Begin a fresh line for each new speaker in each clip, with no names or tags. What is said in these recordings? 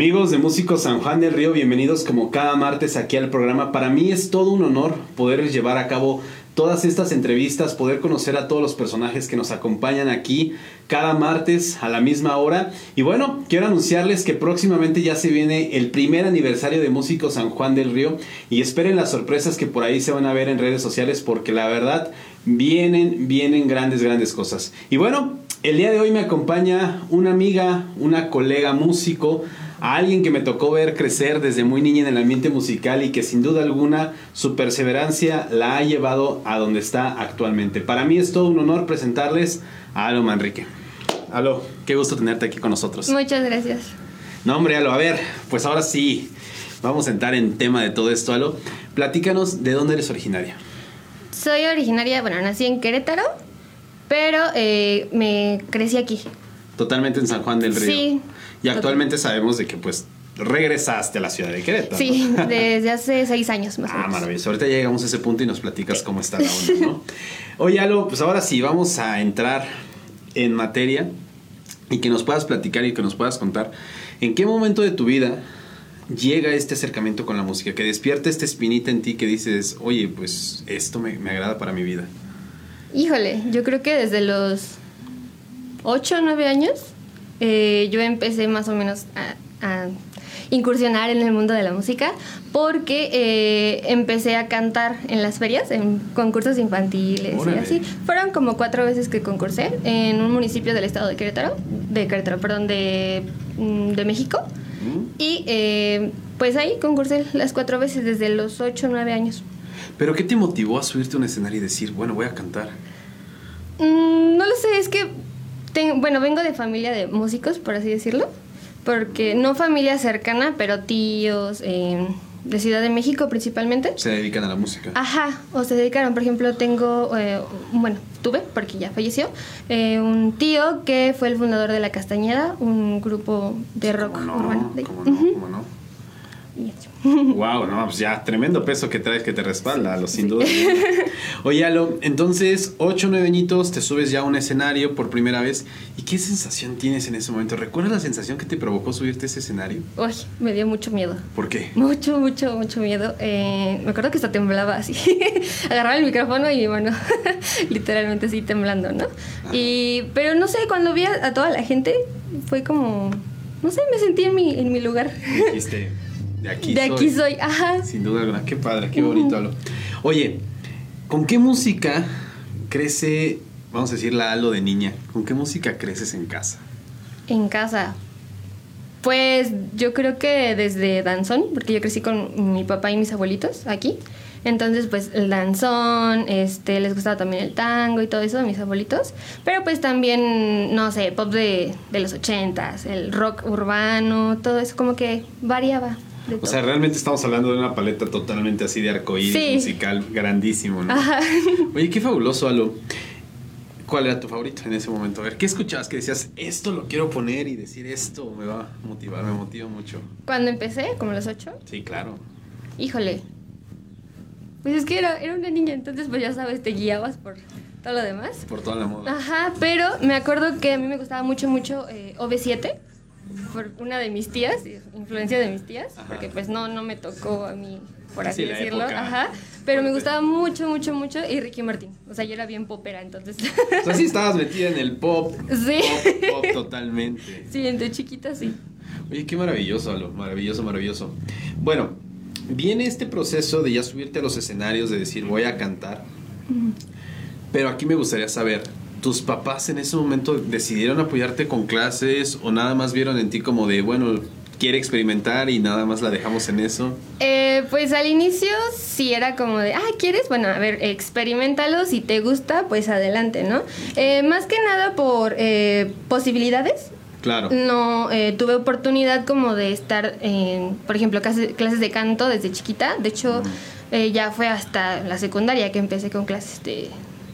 Amigos de Músicos San Juan del Río, bienvenidos como cada martes aquí al programa. Para mí es todo un honor poder llevar a cabo todas estas entrevistas, poder conocer a todos los personajes que nos acompañan aquí cada martes a la misma hora. Y bueno, quiero anunciarles que próximamente ya se viene el primer aniversario de Músicos San Juan del Río y esperen las sorpresas que por ahí se van a ver en redes sociales porque la verdad vienen, vienen grandes, grandes cosas. Y bueno, el día de hoy me acompaña una amiga, una colega músico, a alguien que me tocó ver crecer desde muy niña en el ambiente musical y que sin duda alguna su perseverancia la ha llevado a donde está actualmente. Para mí es todo un honor presentarles a Alo Manrique. Alo, qué gusto tenerte aquí con nosotros.
Muchas gracias.
No, hombre, Alo, a ver, pues ahora sí, vamos a entrar en tema de todo esto, Alo. Platícanos de dónde eres originaria.
Soy originaria, bueno, nací en Querétaro, pero eh, me crecí aquí.
Totalmente en San Juan del Río.
Sí.
Y actualmente sabemos de que pues regresaste a la ciudad de Querétaro.
Sí, desde hace seis años más o
Ah,
menos.
maravilloso. Ahorita llegamos a ese punto y nos platicas cómo está la onda, ¿no? Oye, Alo, pues ahora sí, vamos a entrar en materia y que nos puedas platicar y que nos puedas contar en qué momento de tu vida llega este acercamiento con la música, que despierta esta espinita en ti que dices, oye, pues esto me, me agrada para mi vida.
Híjole, yo creo que desde los ocho o nueve años eh, yo empecé más o menos a, a incursionar en el mundo de la música porque eh, empecé a cantar en las ferias, en concursos infantiles
Órale.
y así. Fueron como cuatro veces que concursé en un municipio del estado de Querétaro, de Querétaro, perdón, de, mm, de México.
¿Mm?
Y eh, pues ahí concursé las cuatro veces desde los ocho o nueve años.
Pero ¿qué te motivó a subirte a un escenario y decir, bueno, voy a cantar?
Mm, no lo sé, es que, ten- bueno, vengo de familia de músicos, por así decirlo, porque no familia cercana, pero tíos eh, de Ciudad de México principalmente.
Se dedican a la música.
Ajá, o se dedicaron, por ejemplo, tengo, eh, bueno, tuve, porque ya falleció, eh, un tío que fue el fundador de La Castañeda, un grupo de rock urbano. de-
¿Cómo no?
Ujú,
¿Cómo no?
Y eso.
Wow, no, pues ya, tremendo peso que traes que te respalda, lo sin duda. Oye, Alo, entonces, ocho, nueve añitos, te subes ya a un escenario por primera vez. ¿Y qué sensación tienes en ese momento? ¿Recuerdas la sensación que te provocó subirte a ese escenario?
Uy, me dio mucho miedo.
¿Por qué?
Mucho, mucho, mucho miedo. Eh, me acuerdo que hasta temblaba así. Agarraba el micrófono y bueno, literalmente así temblando, ¿no? Y, pero no sé, cuando vi a, a toda la gente fue como, no sé, me sentí en mi, en mi lugar.
Dijiste, de aquí
de
soy.
aquí soy, ajá.
Sin duda alguna, qué padre, qué bonito, Alo. Oye, ¿con qué música crece, vamos a decir, la Alo de niña? ¿Con qué música creces en casa?
En casa. Pues yo creo que desde danzón, porque yo crecí con mi papá y mis abuelitos aquí. Entonces, pues el danzón, este, les gustaba también el tango y todo eso a mis abuelitos. Pero pues también, no sé, pop de, de los ochentas, el rock urbano, todo eso como que variaba.
O sea, realmente estamos hablando de una paleta totalmente así de arcoíris
Sí.
musical grandísimo, ¿no?
Ajá.
Oye, qué fabuloso, Alo. ¿Cuál era tu favorito en ese momento? A ver, ¿qué escuchabas que decías, esto lo quiero poner y decir esto me va a motivar, me motiva mucho?
Cuando empecé, como los ocho,
Sí, claro.
híjole. Pues es que era, era una niña, entonces pues ya sabes, te guiabas por todo lo demás.
Por toda la moda.
Ajá, pero me acuerdo que a mí me gustaba mucho, mucho eh, OV7 por una de mis tías, influencia de mis tías,
Ajá.
porque pues no, no me tocó a mí, por
Sí,
así decirlo. Ajá, pero me gustaba mucho, mucho, mucho y Ricky Martin. O sea, yo era bien popera, entonces.
O sea, sí estabas metida en el pop.
Sí.
Pop, pop totalmente.
sí, entre chiquita sí.
Oye, qué maravilloso, Alo. Maravilloso, maravilloso. Bueno, viene este proceso de ya subirte a los escenarios, de decir, voy a cantar. Pero aquí me gustaría saber, ¿tus papás en ese momento decidieron apoyarte con clases o nada más vieron en ti como de, bueno, quiere experimentar y nada más la dejamos en eso?
Eh, pues al inicio sí era como de, ah, ¿quieres? Bueno, a ver, experimentalo, si te gusta, pues adelante, ¿no? Eh, más que nada por eh, posibilidades.
Claro.
No, eh, tuve oportunidad como de estar en, por ejemplo, clases, clases de canto desde chiquita. De hecho, eh, ya fue hasta la secundaria que empecé con clases de,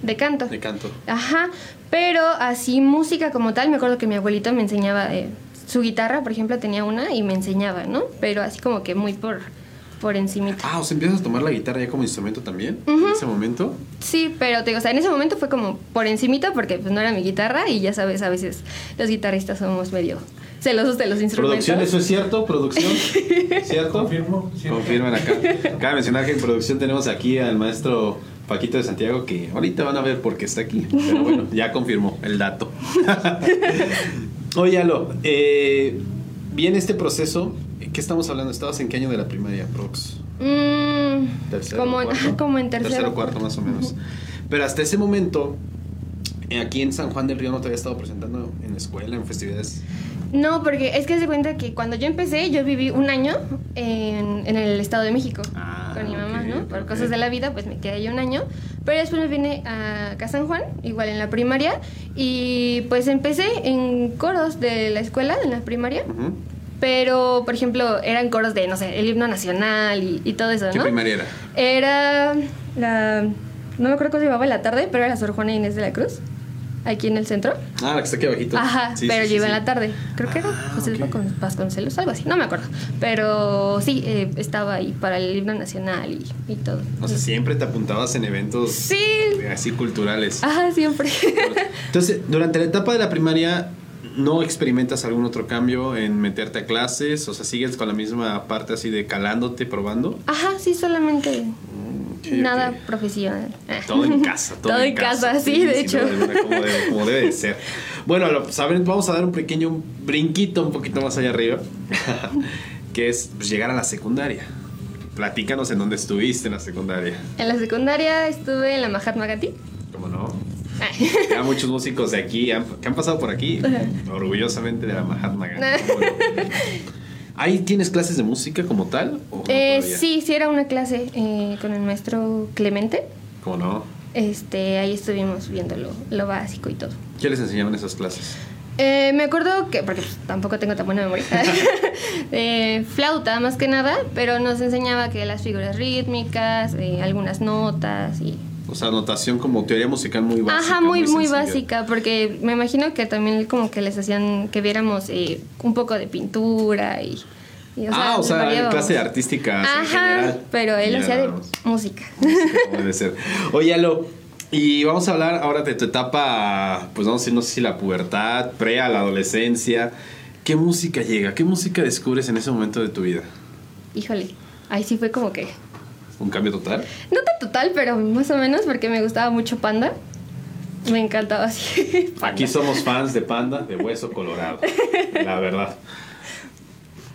de canto.
De canto.
Ajá, pero así música como tal, me acuerdo que mi abuelito me enseñaba eh, su guitarra, por ejemplo, tenía una y me enseñaba, ¿no? Pero así como que muy por, por encimita.
Ah, o sea, empiezas a tomar la guitarra ya como instrumento también en ese momento.
Sí, pero te digo, o sea, en ese momento fue como por encimita porque pues no era mi guitarra y ya sabes, a veces los guitarristas somos medio celosos de los instrumentos.
¿Producción, eso es cierto? ¿Producción? ¿Cierto?
Confirmo. sí.
Confirman acá. Cabe mencionar que en producción tenemos aquí al maestro Paquito de Santiago que ahorita van a ver por qué está aquí. Pero bueno, ya confirmó el dato. Oye, Alo, eh, viene este proceso. ¿Qué estamos hablando? ¿Estabas en qué año de la primaria, Prox?
Mm,
Tercero,
como,
cuarto.
como en tercero.
Tercero, cuarto, más o menos. Pero hasta ese momento, eh, aquí en San Juan del Río no te había estado presentando en la escuela, en festividades.
No, porque es que se cuenta que cuando yo empecé, yo viví un año en, en el Estado de México
Ah,
con mi mamá. Por cosas de la vida, pues me quedé ahí un año. Pero después me vine a acá a San Juan, igual en la primaria, y pues empecé en coros de la escuela, en la primaria.
Ujú.
Pero, por ejemplo, eran coros de, no sé, el himno nacional y, y todo eso,
¿Qué primaria era?
Era la... No me acuerdo cómo se llamaba en la tarde, pero era la Sor Juana Inés de la Cruz, aquí en el centro.
Ah, la que está aquí abajito.
Ajá,
Sí,
pero
sí,
yo
sí,
iba
sí.
en la tarde. Creo que era
Ah,
José
ok.
Vascon- Vasconcelos, algo así, no me acuerdo. Pero sí, eh, estaba ahí para el himno nacional y, y todo.
O sea, siempre te apuntabas en eventos
Sí.
así culturales.
Ajá, siempre.
Entonces, durante la etapa de la primaria, ¿no experimentas algún otro cambio en meterte a clases? O sea, ¿sigues con la misma parte así de calándote, probando?
Ajá, sí, solamente
Ok,
nada profesional.
Todo en casa, todo,
Todo en casa, sí, de
sin
hecho.
alguna, como, debe, como debe de ser. Bueno, lo, saben, vamos a dar un pequeño brinquito un poquito más allá arriba, que es pues, llegar a la secundaria. Platícanos en dónde estuviste en la secundaria.
En la secundaria estuve en la Mahatma Gandhi.
¿Cómo no?
Ah.
Ya muchos músicos de aquí han- que han pasado por aquí, orgullosamente de la Mahatma Gandhi. ¿cómo no? ¿Ahí tienes clases de música como tal? ¿O
Eh, sí, sí, era una clase eh, con el maestro Clemente.
¿Cómo no?
Este, ahí estuvimos viendo lo, lo básico y todo.
¿Qué les enseñaban esas clases?
Eh, me acuerdo que, porque pues, tampoco tengo tan buena memoria, eh, flauta más que nada, pero nos enseñaba que las figuras rítmicas, eh, algunas notas y...
O sea, notación como teoría musical muy básica.
Ajá, muy, muy básica, porque me imagino que también como que les hacían que viéramos eh, un poco de pintura y... y,
ah, o sea,
variábamos.
clase artística en
Ajá,
general.
pero él hacía de música.
Debe ser. Oye, Alo, y vamos a hablar ahora de tu etapa, pues vamos a decir, no sé si la pubertad, pre a la adolescencia. ¿Qué música llega? ¿Qué música descubres en ese momento de tu vida?
Híjole, ahí sí fue como que...
¿Un cambio total?
No tan total, pero más o menos porque me gustaba mucho Panda. Me encantaba así.
Aquí somos fans de Panda, de Hueso Colorado, la verdad.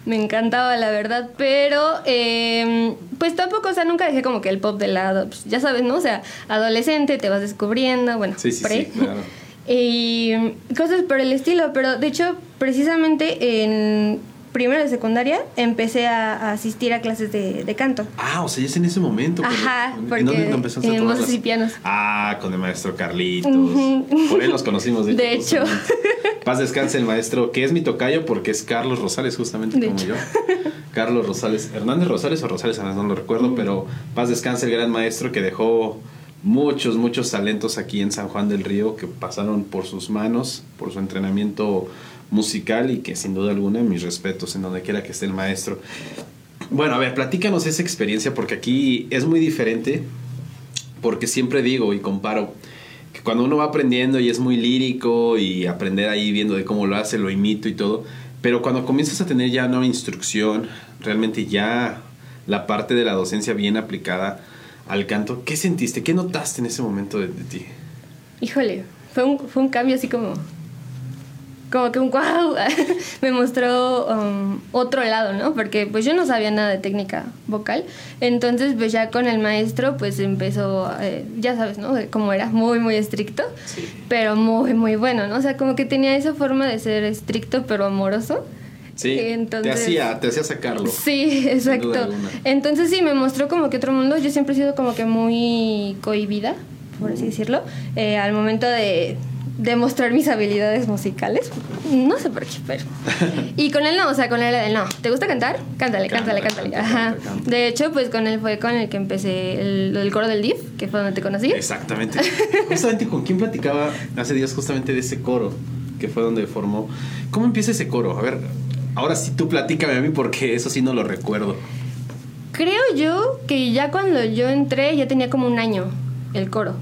Me encantaba, la verdad, pero eh, pues tampoco, o sea, nunca dejé como que el pop de lado, pues, ya sabes, ¿no? O sea, adolescente, te vas descubriendo, bueno,
Sí, sí,
pre.
sí, claro.
Y cosas por el estilo, pero de hecho, precisamente en primero de secundaria empecé a, a asistir a clases de, de canto.
Ah, o sea, ya es en ese momento. pero-
Ajá,
¿en
porque
dónde empezaste a
en voces y pianos.
Ah, con el maestro Carlitos. Por él nos conocimos, de hecho.
De hecho.
justamente. Paz descanse el maestro, que es mi tocayo porque es Carlos Rosales, justamente
De
como
hecho.
yo. Carlos Rosales, Hernández Rosales o Rosales, no lo recuerdo, pero paz descanse el gran maestro que dejó muchos, muchos talentos aquí en San Juan del Río que pasaron por sus manos, por su entrenamiento musical y que sin duda alguna mis respetos en donde quiera que esté el maestro. Bueno, a ver, platícanos esa experiencia porque aquí es muy diferente porque siempre digo y comparo que cuando uno va aprendiendo y es muy lírico y aprender ahí viendo de cómo lo hace, lo imito y todo, pero cuando comienzas a tener ya una instrucción, realmente ya la parte de la docencia bien aplicada al canto, ¿qué sentiste? ¿Qué notaste en ese momento de, de ti?
Híjole, fue un, fue un cambio así como. Como que un wow. Me mostró um, otro lado, ¿no? Porque pues yo no sabía nada de técnica vocal. Entonces, pues ya con el maestro, pues empezó, eh, ya sabes, ¿no? Como era muy, muy estricto,
Sí.
pero muy, muy bueno, ¿no? O sea, como que tenía esa forma de ser estricto, pero amoroso.
Sí,
Entonces-
te hacía, te hacía sacarlo.
Sí, exacto. Entonces sí, me mostró como que otro mundo. Yo siempre he sido como que muy cohibida, por así decirlo, eh, al momento de demostrar mis habilidades musicales. No sé por qué, pero... Y con él no, o sea, con él, él no. ¿Te gusta cantar? Cántale, cántale, cántale. Ajá. De hecho, pues con él fue con el que empecé el, el coro del DIF, que fue donde te conocí.
Exactamente. Justamente con quién platicaba hace días justamente de ese coro que fue donde formó. ¿Cómo empieza ese coro? A ver, ahora sí tú platícame a mí porque eso sí no lo recuerdo.
Creo yo que ya cuando yo entré ya tenía como un año el coro.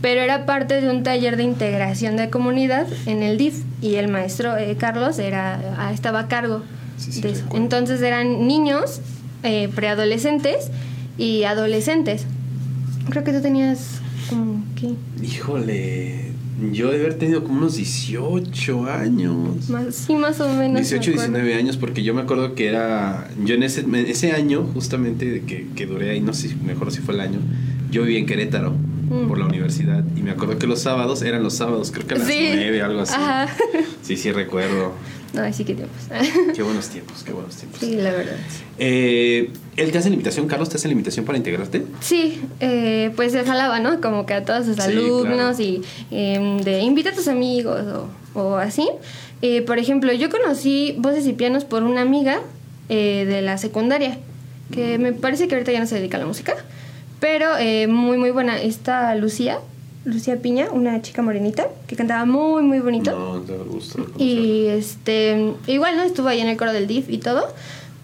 Pero era parte de un taller de integración de comunidad en el DIF y el maestro eh, Carlos era ah, estaba a cargo de eso. Entonces eran niños, eh, preadolescentes y adolescentes. Creo que tú tenías como ¿qué?
Híjole, yo de haber tenido como unos 18 años.
Más, sí, más o menos.
18, 19 años, porque yo me acuerdo que era. Yo en ese, ese año, justamente, que, que duré ahí, no sé, mejor si fue el año, yo viví en Querétaro por la mm. universidad. Y me acuerdo que los sábados eran los sábados, creo que a las sí. 9, algo así. Ajá. Sí, sí, recuerdo.
No, sí, qué tiempos.
qué buenos tiempos, qué buenos tiempos.
Sí, la verdad.
Eh, ¿Él te hace la invitación, Carlos, te hace la invitación para integrarte?
Sí, eh, pues se jalaba, ¿no? Como que a todos sus alumnos y eh, de invita a tus amigos o, o así. Eh, por ejemplo, yo conocí voces y pianos por una amiga eh, de la secundaria, que me parece que ahorita ya no se dedica a la música. Pero eh, muy, muy buena. Esta Lucía, Lucía Piña, una chica morenita, que cantaba muy, muy bonito.
No, te gusta.
Y este, igual, ¿no? Estuvo ahí en el coro del DIF y todo.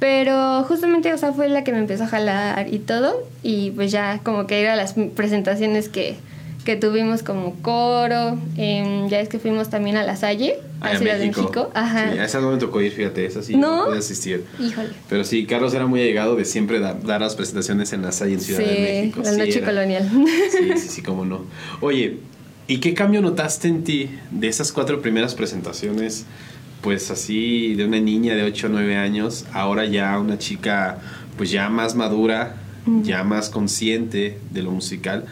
Pero justamente, o sea, fue la que me empezó a jalar y todo. Y pues ya como que era las presentaciones que, que tuvimos como coro. Em, ya es que fuimos también a La Salle, a,
a
Ciudad
México.
de México. Ajá.
Sí, a esa no me tocó ir, fíjate, esa sí no, no pude asistir.
Híjole.
Pero sí, Carlos era muy allegado de siempre da, dar las presentaciones en La Salle en Ciudad
sí,
de México.
La noche
era.
colonial.
Sí, sí, sí, cómo no. Oye, ¿y qué cambio notaste en ti de esas cuatro primeras presentaciones? Pues así, de una niña de 8 o 9 años, ahora ya una chica pues ya más madura, mm. ya más consciente de lo musical.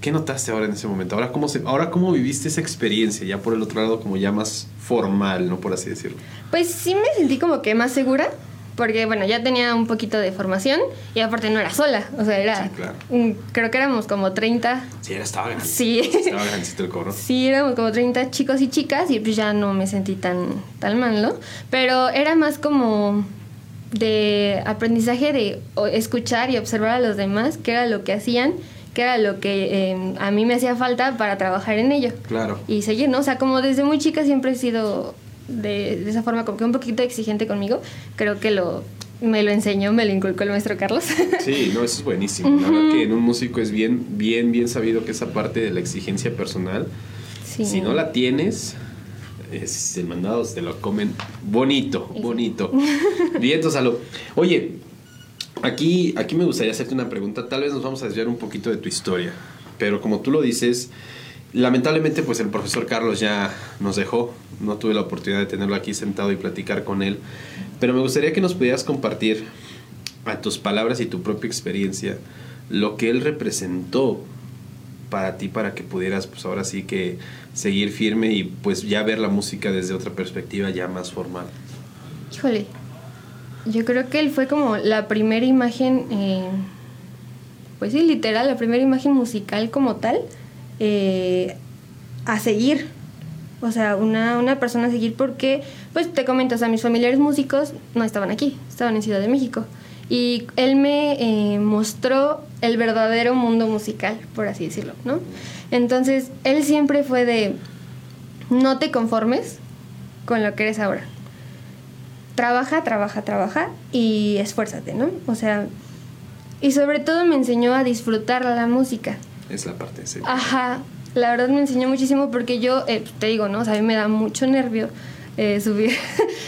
¿Qué notaste ahora en ese momento? Ahora cómo, se, ahora cómo viviste esa experiencia, ya por el otro lado como ya más formal, ¿no? Por así decirlo.
Pues sí me sentí como que más segura, porque bueno, ya tenía un poquito de formación y aparte no era sola, o sea, era...
Sí, claro.
creo que éramos como 30.
Sí, era, estaba grande.
Sí.
Estaba grandecito el coro.
Sí, éramos como 30 chicos y chicas y pues ya no me sentí tan, tan mal, ¿no? Pero era más como de aprendizaje de escuchar y observar a los demás, qué era lo que hacían, qué era lo que eh, a mí me hacía falta para trabajar en ello
Claro.
y seguir, ¿no? O sea, como desde muy chica siempre he sido de, de esa forma como que un poquito exigente conmigo. Creo que lo me lo enseñó, me lo inculcó el maestro Carlos.
Sí, no, eso es buenísimo. La verdad que en un músico es bien, bien, bien sabido que esa parte de la exigencia personal,
Sí.
si no la tienes, es, el mandado te lo comen bonito, bonito. Bien, Tosalo. Oye, aquí, aquí me gustaría hacerte una pregunta. Tal vez nos vamos a desviar un poquito de tu historia, pero como tú lo dices, lamentablemente pues el profesor Carlos ya nos dejó. No tuve la oportunidad de tenerlo aquí sentado y platicar con él. Pero me gustaría que nos pudieras compartir a tus palabras y tu propia experiencia lo que él representó para ti para que pudieras pues ahora sí que seguir firme y pues ya ver la música desde otra perspectiva ya más formal.
Híjole, yo creo que él fue como la primera imagen, eh, pues sí, literal, la primera imagen musical como tal, eh, a seguir. O sea, una, una persona a seguir porque, pues te comento, o sea, mis familiares músicos no estaban aquí, estaban en Ciudad de México. Y él me eh, mostró el verdadero mundo musical, por así decirlo, ¿no? Entonces, él siempre fue de, no te conformes con lo que eres ahora trabaja, trabaja, trabaja y esfuérzate, ¿no? O sea, y sobre todo me enseñó a disfrutar la música.
Es la parte sí.
Ajá, la verdad me enseñó muchísimo porque yo, eh, te digo, ¿no? O sea, a mí me da mucho nervio eh, subir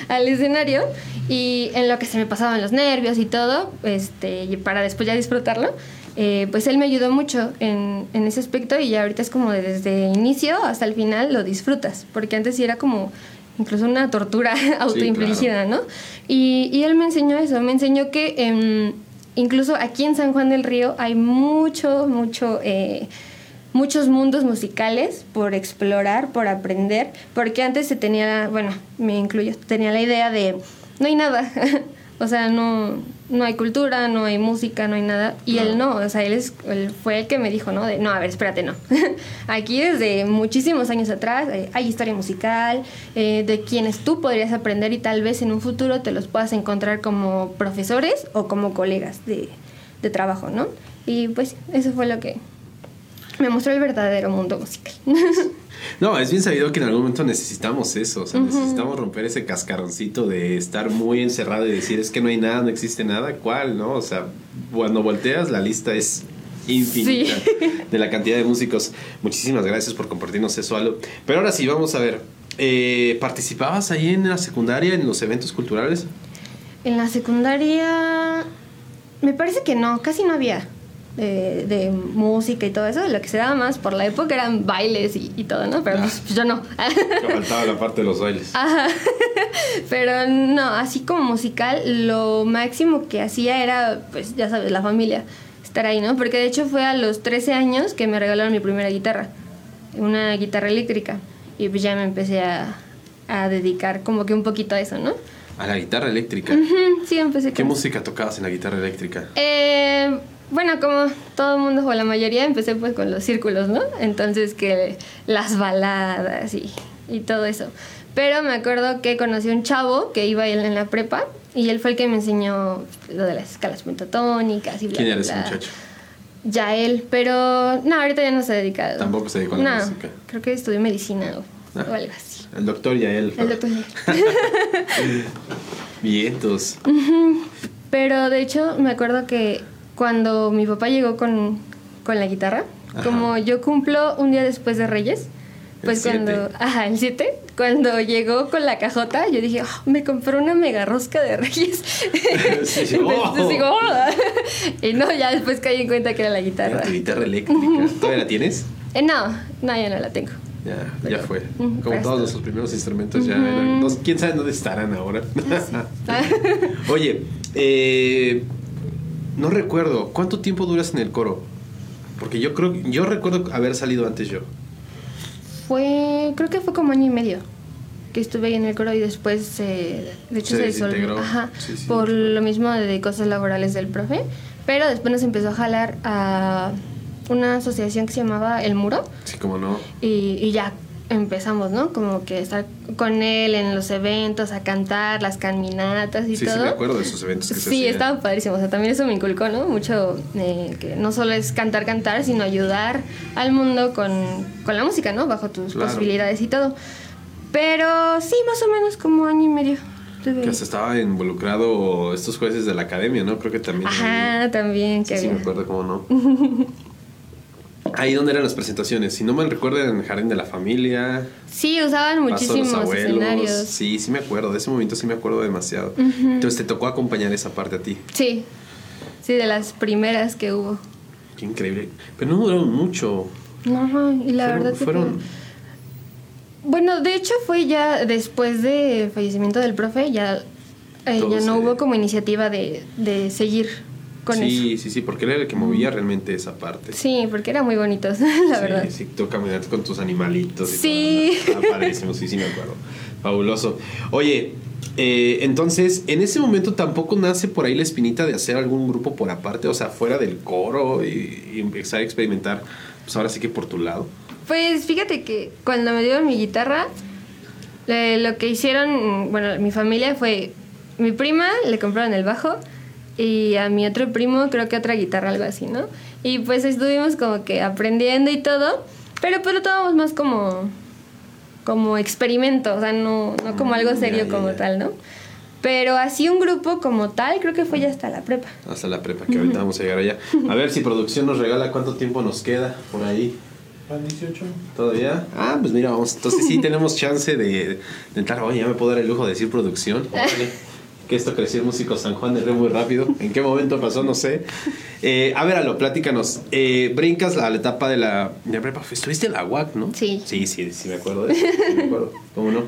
al escenario y en lo que se me pasaban los nervios y todo, este, y para después ya disfrutarlo, eh, pues él me ayudó mucho en, en ese aspecto y ya ahorita es como de desde inicio hasta el final lo disfrutas, porque antes sí era como incluso una tortura autoinfligida, ¿no? Y, y él me enseñó eso, me enseñó que em, incluso aquí en San Juan del Río hay mucho, mucho, eh, muchos mundos musicales por explorar, por aprender, porque antes se tenía, bueno, me incluyo, tenía la idea de no hay nada, o sea, no, no hay cultura, no hay música, no hay nada, y él no, o sea, él, es, él fue el que me dijo, ¿no? De, no, a ver, espérate, no. Aquí desde muchísimos años atrás eh, hay historia musical, eh, de quienes tú podrías aprender y tal vez en un futuro te los puedas encontrar como profesores o como colegas de, de trabajo, ¿no? Y pues eso fue lo que me mostró el verdadero mundo musical.
No, es bien sabido que en algún momento necesitamos eso, o sea, necesitamos romper ese cascaroncito de estar muy encerrado y decir es que no hay nada, no existe nada, ¿cuál, no? O sea, cuando volteas la lista es infinita de la cantidad de músicos. Muchísimas gracias por compartirnos eso, Alo. Pero ahora sí, vamos a ver. Eh, ¿Participabas ahí en la secundaria, en los eventos culturales?
En la secundaria, me parece que no, casi no había de, de música y todo eso. Lo que se daba más por la época eran bailes y, y todo, ¿no? Pero pues, yo no.
Me faltaba la parte de los bailes.
Ajá. Pero no, así como musical, lo máximo que hacía era, pues ya sabes, la familia, estar ahí, ¿no? Porque de hecho fue a los 13 años que me regalaron mi primera guitarra, una guitarra eléctrica. Y pues ya me empecé a, a dedicar como que un poquito a eso, ¿no?
A la guitarra eléctrica.
Sí, empecé
¿Qué
con
música tocabas en la guitarra eléctrica?
Eh, bueno, como todo el mundo o la mayoría, empecé pues con los círculos, ¿no? Entonces que las baladas y, y todo eso. Pero me acuerdo que conocí a un chavo que iba él en la prepa y él fue el que me enseñó lo de las escalas pentatónicas y bla,
¿Quién era ese muchacho?
Ya él, pero no, ahorita ya no se dedica.
Tampoco se dedicó a la
no,
música.
creo que estudió medicina o,
Ah.
o algo así.
El doctor Yael.
El doctor.
Vientos.
Pero de hecho me acuerdo que cuando mi papá llegó con, con la guitarra,
Ajá.
como yo cumplo un día después de Reyes, pues
El
cuando,
siete.
ajá, el 7, cuando llegó con la cajota, yo dije, "Ah, me compré una mega rosca de Reyes.
Sí, sí.
Entonces
Oh.
digo, "Oh". y no, ya después caí en cuenta que era la guitarra.
Era tu guitarra eléctrica. ¿Todavía la tienes?
Eh, no, no, ya no la tengo.
Ya,
Pero-
ya fue. Como todos nuestros primeros instrumentos, ya.
Ujú.
eran- no- ¿Quién sabe dónde estarán ahora? Oye, eh, no recuerdo. ¿Cuánto tiempo duras en el coro? Porque yo creo, yo recuerdo haber salido antes yo.
Fue, creo que fue como año y medio que estuve ahí en el coro y después, eh, de hecho,
Se
se, disolvió. Ajá,
Sí, sí,
por lo mismo de cosas laborales del profe. Pero después nos empezó a jalar a una asociación que se llamaba El Muro
Sí, como no.
y, y ya empezamos, ¿no? Como que estar con él en los eventos, a cantar, las caminatas y
Sí,
todo.
sí, me acuerdo de esos eventos que se
Sí, estaba padrísimo. O sea, también eso me inculcó, ¿no? Mucho eh, que no solo es cantar, cantar, sino ayudar al mundo con, con la música, ¿no? Bajo tus
Claro.
posibilidades y todo. Pero sí, más o menos como año y medio.
Que hasta estaba involucrado estos jueces de la academia, ¿no? Creo que también.
Ajá, también.
Sí,
que
sí, me acuerdo cómo no. Ahí donde eran las presentaciones. Si no me recuerdo, en el Jardín de la Familia.
Sí, usaban muchísimos
los
escenarios.
Sí, sí me acuerdo. De ese momento sí me acuerdo demasiado. Entonces te tocó acompañar esa parte a ti.
Sí, sí, de las primeras que hubo.
Qué increíble. Pero no duraron mucho.
No, y la
Fueron-
verdad que
fueron-
Bueno, de hecho fue ya después del fallecimiento del profe, ya, eh, ya no
se-
hubo como iniciativa de, de seguir con
sí,
eso.
sí, sí, porque él era el que movía realmente esa parte.
Sí, porque eran muy bonitos, la
Sí,
verdad.
Sí, tú caminaste con tus animalitos. Y
Sí.
todo, padrísimo, sí, sí me acuerdo. Fabuloso. Oye, eh, entonces, en ese momento tampoco nace por ahí la espinita de hacer algún grupo por aparte, o sea, fuera del coro y, y empezar a experimentar, pues ahora sí que por tu lado.
Pues fíjate que cuando me dieron mi guitarra, eh, lo que hicieron, bueno, mi familia fue, mi prima le compraron el bajo y a mi otro primo creo que otra guitarra, algo así, ¿no? Y pues estuvimos como que aprendiendo y todo, pero pues lo tomamos más como, como experimento, o sea, no, no como algo
Mm,
serio como tal, ¿no? Pero así un grupo como tal, creo que fue ya hasta la prepa.
Hasta la prepa, que ahorita vamos a llegar allá. A ver si producción nos regala cuánto tiempo nos queda por ahí.
Van 18.
¿Todavía? Ah, pues mira, vamos. Entonces sí tenemos chance de, de entrar. Oye, ya me puedo dar el lujo de decir producción. Órale. Que esto creció en Músico San Juan de Río muy rápido. ¿En qué momento pasó? No sé. Eh, a ver, Alo, platícanos. Eh, brincas a la etapa de la, de la prepa. Estuviste en la UAC, ¿no?
Sí.
Sí, sí, sí me acuerdo de eso. Sí me acuerdo. ¿Cómo no?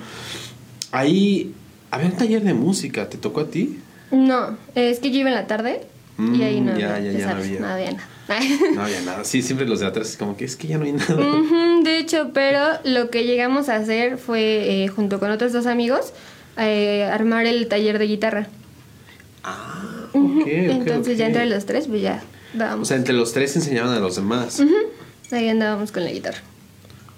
Ahí había un taller de música. ¿Te tocó a ti?
No, es que yo iba en la tarde y ahí
Mm,
no
ya,
había,
ya, ya no había.
no había nada.
No había nada. Sí, siempre los de atrás es como que es que ya no hay nada.
De hecho, pero lo que llegamos a hacer fue, eh, junto con otros dos amigos, eh, armar el taller de guitarra.
Ah, ok,
Ujú,
ok,
Entonces ya entre los tres, pues ya
O
dábamos.
sea, entre los tres enseñaban a los demás.
Ujú, Ahí andábamos con la guitarra.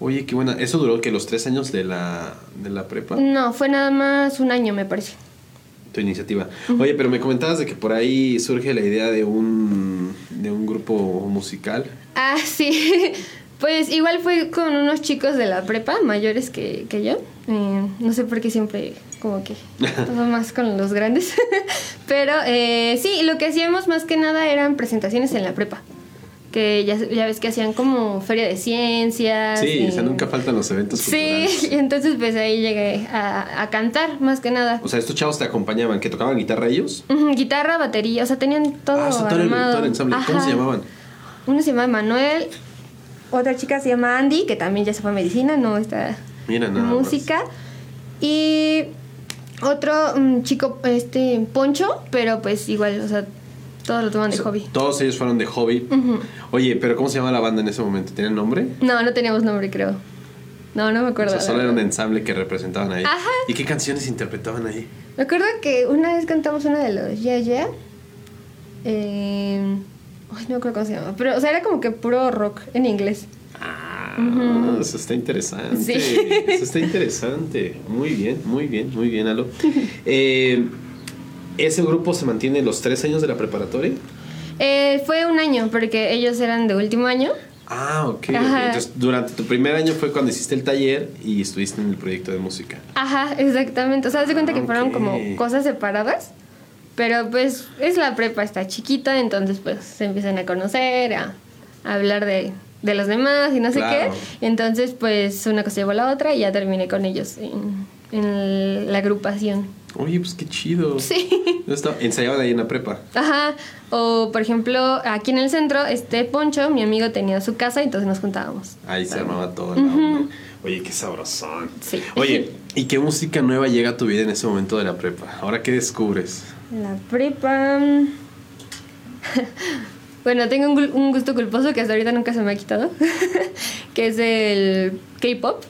Oye, qué buena. ¿Eso duró que los tres años de la, de la prepa?
No, fue nada más un año, me parece.
Tu iniciativa. Oye, pero me comentabas de que por ahí surge la idea de un, de un grupo musical.
Ah, sí. Pues igual fue con unos chicos de la prepa, mayores que, que yo. Eh, no sé por qué siempre como que todo más con los grandes. Pero eh, sí, lo que hacíamos más que nada eran presentaciones en la prepa. que ya, ya ves que hacían como feria de ciencias.
Sí,
y-
o sea, nunca faltan los eventos
Sí,
culturales.
y entonces pues ahí llegué a, a cantar, más que nada.
O sea, estos chavos te acompañaban, que tocaban guitarra ellos.
Guitarra, batería, o sea, tenían todo
ah, o sea, todo el, todo el. ¿Cómo se llamaban?
Uno se llama Manuel, otra chica se llama Andy, que también ya se fue a medicina, no está
Mira, más.
música. Y otro chico, este, Poncho, pero pues igual, o sea, todos lo toman de
O sea,
hobby.
Todos ellos fueron de hobby. Oye, pero ¿cómo se llama la banda en ese momento? ¿Tiene nombre?
No, no teníamos nombre, creo. No, no me
O
acuerdo.
sea,
la
solo era un ensamble que representaban ahí.
Ajá.
¿Y qué canciones interpretaban ahí?
Me acuerdo que una vez cantamos una de los Yeah Yeah. Eh, ay, no me acuerdo cómo se llama. Pero, o sea, era como que puro rock en inglés.
Ah,
Ujú.
eso está interesante.
Sí.
Eso está interesante. Muy bien, muy bien, muy bien, Alo. Eh, ¿Ese grupo se mantiene los tres años de la preparatoria?
Eh, fue un año, porque ellos eran de último año.
Ah, ok.
Ajá.
Entonces, durante tu primer año fue cuando hiciste el taller y estuviste en el proyecto de música.
Ajá, exactamente. O sea, de cuenta que
Ah,
fueron como cosas separadas. Pero pues es la prepa, está chiquita, entonces pues se empiezan a conocer, a, a hablar de, de los demás y no sé
Claro.
qué. Entonces pues una cosa llevó a la otra y ya terminé con ellos en, en la agrupación.
Oye, pues qué chido.
Sí.
Ensayaban ahí en la prepa.
Ajá. O por ejemplo, aquí en el centro, este Poncho, mi amigo tenía su casa, entonces nos juntábamos.
Ahí se armaba todo. la onda. Oye, qué sabrosón.
Sí.
Oye, ¿y qué música nueva llega a tu vida en ese momento de la prepa? ¿Ahora qué descubres?
La prepa. bueno, tengo un, un gusto culposo que hasta ahorita nunca se me ha quitado. que es el K-pop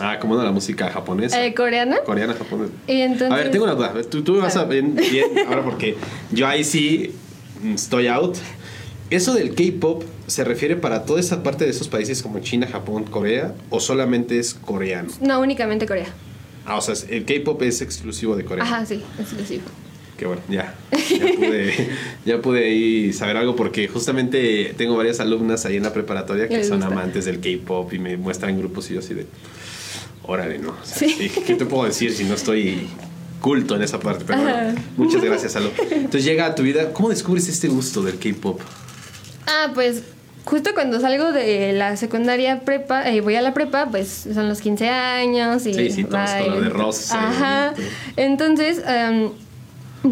Ah, ¿cómo no la música japonesa?
eh, coreana.
Coreana, japonesa.
Entonces.
A ver, tengo una duda. Tú, tú me vas a bien, bien ahora porque yo ahí sí estoy out. ¿Eso del K-pop se refiere para toda esa parte de esos países como China, Japón, Corea o solamente es coreano?
No, únicamente Corea.
Ah, o sea, el K-pop es exclusivo de Corea.
Ajá, sí, exclusivo.
Que bueno, ya. Ya pude, ya pude ahí saber algo porque justamente tengo varias alumnas ahí en la preparatoria que son
gusta.
amantes del K-pop y me muestran grupos y yo así de. Órale, no. O sea,
Sí.
¿Qué te puedo decir si no estoy culto en esa parte? Pero bueno, muchas gracias, Alo. Entonces llega a tu vida. ¿Cómo descubres este gusto del K-pop?
Ah, pues justo cuando salgo de la secundaria prepa, eh, voy a la prepa, pues son los 15 años y
Sí, sí, todo de rosa
Ajá. Entonces, em,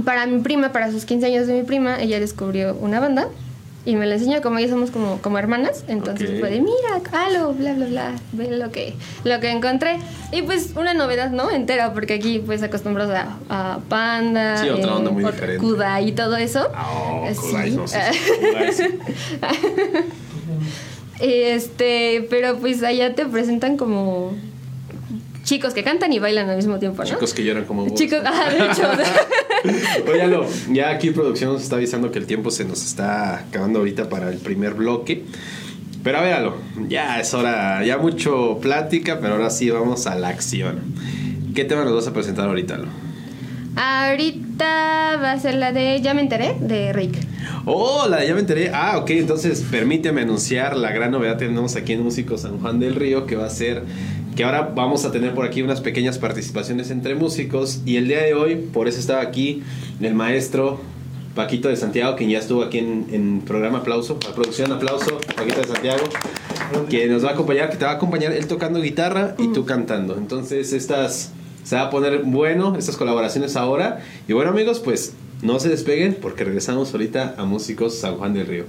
para mi prima, para sus 15 años de mi prima, ella descubrió una banda y me la enseñó como ya somos como, como hermanas. Entonces
Ok.
fue de, mira, halo, bla, bla, bla, ve lo que, lo que encontré. Y pues una novedad, ¿no? Entera, porque aquí pues acostumbrados a, a Panda,
Sí, otra onda muy diferente.
Kudai y todo eso.
Oh,
Eh,
Kudai,
sí.
no Kudai, sí.
Este, pero pues allá te presentan como chicos que cantan y bailan al mismo tiempo, ¿no?
Chicos que lloran como vos.
Chicos, ah, de hecho.
Óyalo, ya aquí producción nos está avisando que el tiempo se nos está acabando ahorita para el primer bloque. Pero a veralo, ya es hora, ya mucho plática, pero ahora sí vamos a la acción. ¿Qué tema nos vas a presentar ahorita, Lo?
ahorita va a ser la de Ya me enteré, de Rick.
Hola, ya me enteré. Ah, ok, entonces permíteme anunciar la gran novedad que tenemos aquí en Músicos San Juan del Río, que va a ser que ahora vamos a tener por aquí unas pequeñas participaciones entre músicos. Y el día de hoy, por eso estaba aquí el maestro Paquito de Santiago, quien ya estuvo aquí en, en programa Aplauso, a producción Aplauso, Paquito de Santiago, que nos va a acompañar, que te va a acompañar él tocando guitarra y tú cantando. Entonces, estas se va a poner bueno, estas colaboraciones ahora. Y bueno, amigos, pues no se despeguen porque regresamos ahorita a Músicos San Juan del Río.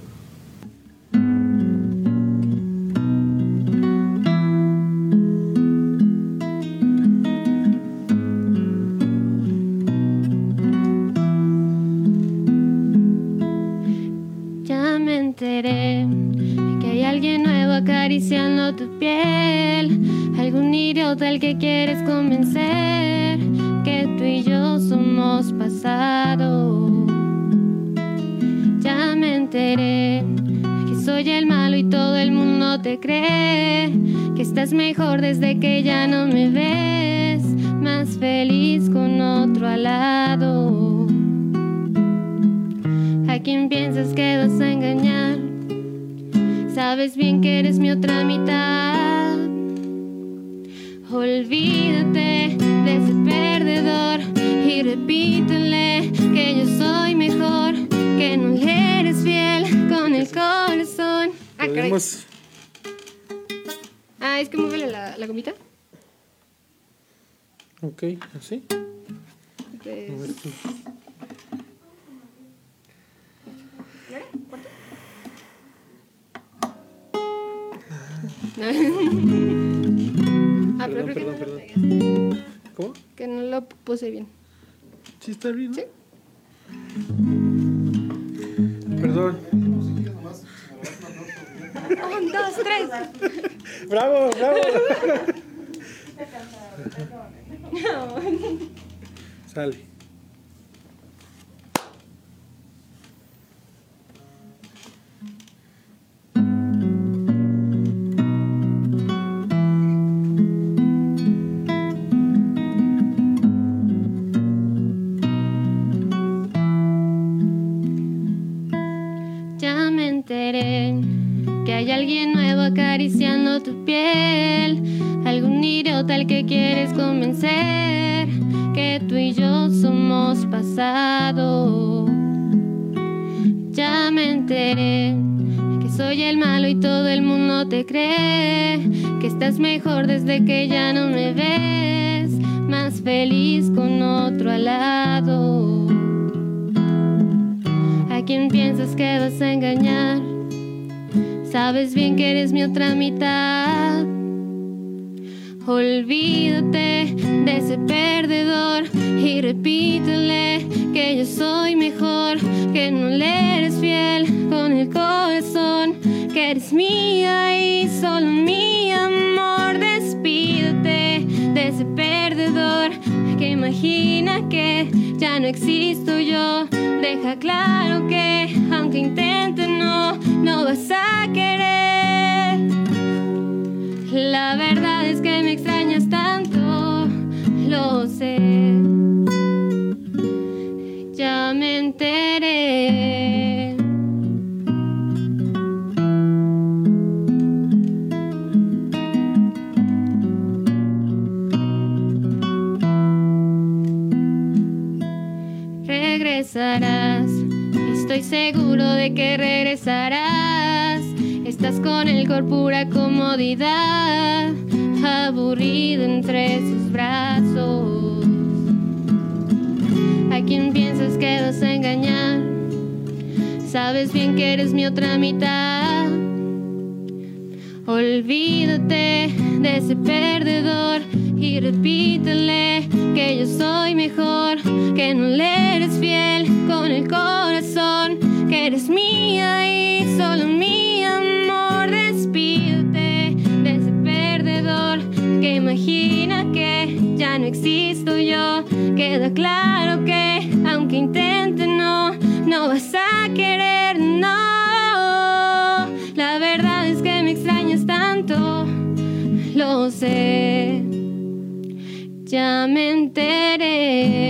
Algún idiota al que quieres convencer que tú y yo somos pasado. Ya me enteré que soy el malo y todo el mundo te cree. Que estás mejor desde que ya no me ves. Más feliz con otro al lado. ¿A quién piensas que vas a engañar? Sabes bien que eres mi otra mitad. Olvídate de ese perdedor y repítele que yo soy mejor, que no le eres fiel con el corazón. caray.
Podemos.
Ah, es que muévele la, la gomita.
Ok, así.
Pues,
A ver tú.
ah, pero
Perdón,
creo que no,
perdón,
lo
perdón. ¿Cómo?
que no lo puse bien.
Sí, está bien. ¿no?
Sí.
Perdón.
Un, dos, tres.
¡Bravo, bravo! Sale.
Enteré que hay alguien nuevo acariciando tu piel. Algún idiota al que quieres convencer que tú y yo somos pasado. Ya me enteré que soy el malo y todo el mundo te cree. Que estás mejor desde que ya no me ves. Más feliz con otro al lado. ¿A quién piensas que vas a engañar? Sabes bien que eres mi otra mitad. Olvídate de ese perdedor y repítele que yo soy mejor, que no le eres fiel con el corazón, que eres mía y solo mi amor. Despídete de ese perdedor que imagina que ya no existo yo. Deja claro que aunque intente no, no vas a querer. La verdad es que me extrañas tanto, lo sé. Seguro de que regresarás. Estás con él con pura comodidad, aburrido entre sus brazos. ¿A quién piensas que vas a engañar? Sabes bien que eres mi otra mitad. Olvídate de ese perdedor y repítele que yo soy mejor, que no le eres fiel con el corazón, que eres mía y solo mi amor. Despídete de ese perdedor que imagina que ya no existo yo. Queda claro que aunque intente no, no vas a querer, no. La verdad es que me extrañas tanto, lo sé. Ya me enteré.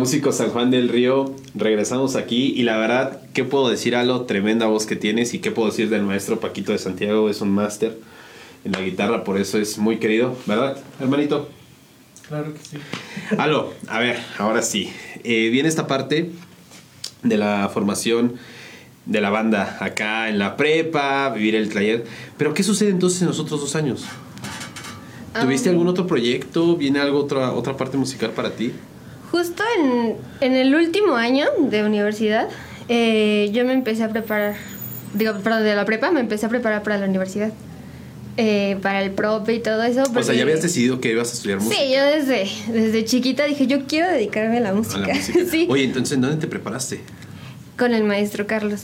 Músicos San Juan del Río, regresamos aquí y la verdad, ¿qué puedo decir, Alo? Tremenda voz que tienes y qué puedo decir del maestro Paquito de Santiago, es un máster en la guitarra, por eso es muy querido, ¿verdad, hermanito?
Claro que sí.
Alo, a ver, ahora sí, Eh, viene esta parte de la formación de la banda acá en la prepa, vivir el taller, pero ¿qué sucede entonces en los otros dos años? ¿Tuviste
Ah.
algún otro proyecto? ¿Viene algo otra, otra parte musical para ti?
Justo en, en el último año de universidad, eh, yo me empecé a preparar, digo, perdón, de la prepa, me empecé a preparar para la universidad, eh, para el prope y todo eso.
O sea,
porque-
ya habías decidido que ibas a estudiar música.
Sí, yo desde, desde chiquita dije, yo quiero dedicarme a la
A
música.
la música.
sí,
Oye, entonces, ¿en dónde te preparaste?
con el maestro Carlos.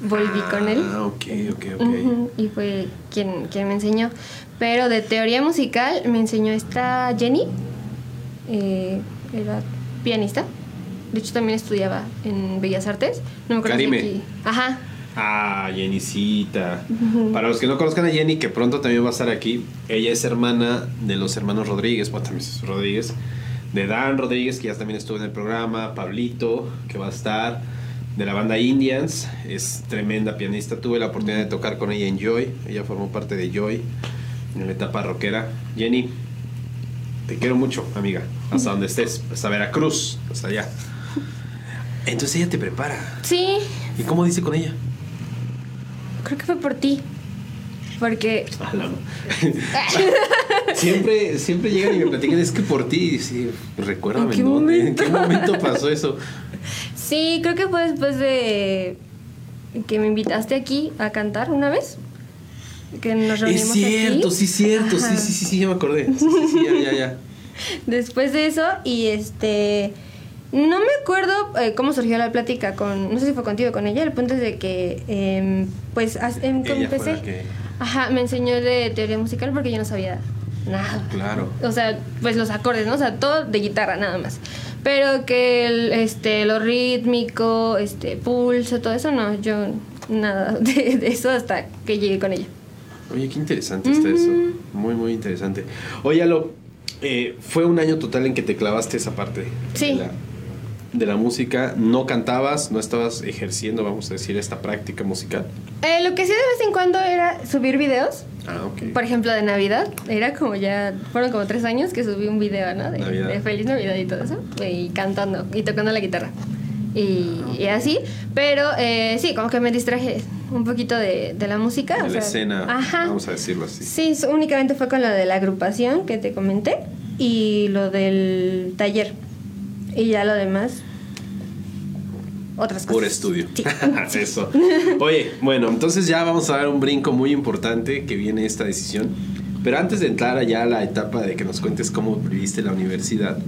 Volví con él.
Ah, ok, ok, ok.
Y fue quien, quien me enseñó. Pero de teoría musical me enseñó esta Jenny. eh, era pianista. De hecho, también estudiaba en Bellas Artes. No me acuerdo si
Karime.
aquí- Ajá.
Ah, Jennycita. Para los que no conozcan a Jenny, que pronto también va a estar aquí, ella es hermana de los hermanos Rodríguez, bueno, también es Rodríguez, de Dan Rodríguez, que ya también estuvo en el programa, Pablito, que va a estar, de la banda Indians, es tremenda pianista. Tuve la oportunidad de tocar con ella en Joy, ella formó parte de Joy en la etapa rockera. Jenny, te quiero mucho, amiga, hasta donde estés, hasta Veracruz, hasta allá. Entonces ella te prepara.
Sí,
¿Y cómo dice con ella?
creo que fue por ti. Porque
siempre, siempre llegan y me platican, es que por ti, sí, recuérdame
¿En qué
dónde, en qué momento pasó eso.
sí, creo que fue después de que me invitaste aquí a cantar una vez. Que nos
Es
reunimos
cierto,
aquí.
sí, cierto, sí,
Ajá.
sí, sí, sí, ya me acordé. Sí, sí, sí, ya, ya, ya.
Después de eso, y este. No me acuerdo eh, cómo surgió la plática con. No sé si fue contigo o con ella. El punto es de que. em, pues as- em,
Ella fue
empecé.
la que-
Ajá, me enseñó de teoría musical porque yo no sabía nada.
Claro.
O sea, pues los acordes, ¿no? O sea, todo de guitarra nada más. Pero que el, este, lo rítmico, este, pulso, todo eso, no, yo nada de, de eso hasta que llegué con ella.
Oye, qué interesante está eso. Muy, muy interesante. Oye, Alo, eh, fue un año total en que te clavaste esa parte
Sí.
de, la, de la música. No cantabas, no estabas ejerciendo, vamos a decir, esta práctica musical.
Eh, lo que hacía de vez en cuando era subir videos.
Ah, ok.
Por ejemplo, de Navidad. Era como ya, fueron como tres años que subí un video, ¿no? De, de Feliz Navidad y todo eso. Y cantando y tocando la guitarra. Y, y así. Pero eh, sí, como que me distraje un poquito de, de la música.
De
o
la
sea,
escena,
Ajá.
vamos a decirlo así.
Sí, únicamente fue con lo de la agrupación que te comenté y lo del taller. Y ya lo demás, otras cosas.
Puro estudio.
Sí.
Eso. Oye, bueno, entonces ya vamos a dar un brinco muy importante que viene esta decisión. Pero antes de entrar allá a la etapa de que nos cuentes cómo viviste la universidad,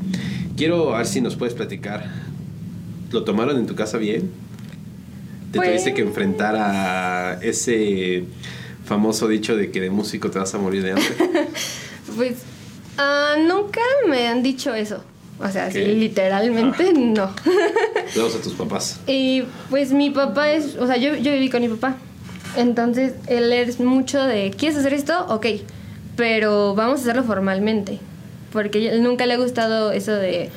quiero ver si nos puedes platicar. ¿Lo tomaron en tu casa bien? ¿Te
Pues-
tuviste que enfrentar a ese famoso dicho de que de músico te vas a morir de hambre?
Pues ah, nunca me han dicho eso. O sea, sí, literalmente no.
Saludos a tus papás.
y pues mi papá es, o sea, yo, yo viví con mi papá. Entonces él es mucho de, ¿quieres hacer esto? Ok, pero vamos a hacerlo formalmente. Porque a él nunca le ha gustado eso de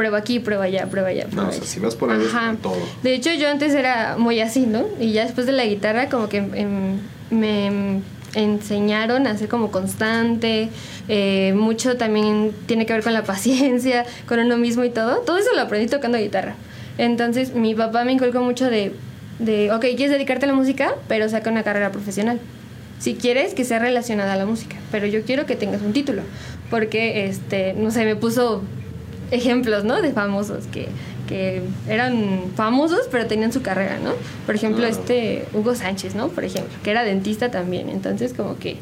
prueba aquí, prueba allá, prueba allá.
No,
prueba
o sea,
allá".
si vas por ahí
Ajá.
todo.
De hecho, yo antes era muy así, ¿no? Y ya después de la guitarra, como que em, me em, enseñaron a ser como constante. eh, mucho también tiene que ver con la paciencia, con uno mismo y todo. Todo eso lo aprendí tocando guitarra. Entonces, mi papá me inculcó mucho de, de ok, quieres dedicarte a la música, pero saca una carrera profesional. Si quieres que sea relacionada a la música, pero yo quiero que tengas un título. Porque, este, no sé, me puso ejemplos, ¿no? De famosos que, que eran famosos, pero tenían su carrera, ¿no? Por ejemplo, este Hugo Sánchez, ¿no? Por ejemplo, que era dentista también. Entonces, como que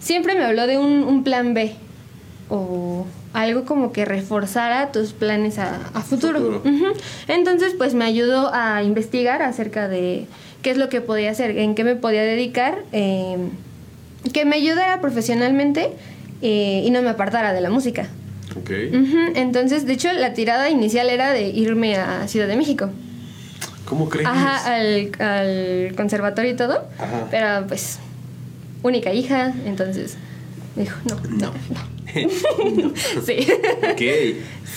siempre me habló de un, un plan B o algo como que reforzara tus planes a, a futuro. Entonces, pues me ayudó a investigar acerca de qué es lo que podía hacer, en qué me podía dedicar, eh, que me ayudara profesionalmente eh, y no me apartara de la música.
Ok.
Entonces, de hecho, la tirada inicial era de irme a Ciudad de México.
¿Cómo crees?
Ajá, al, al conservatorio y todo.
Ajá.
Pero pues, única hija, entonces me dijo, no, no, no. sí.
Ok.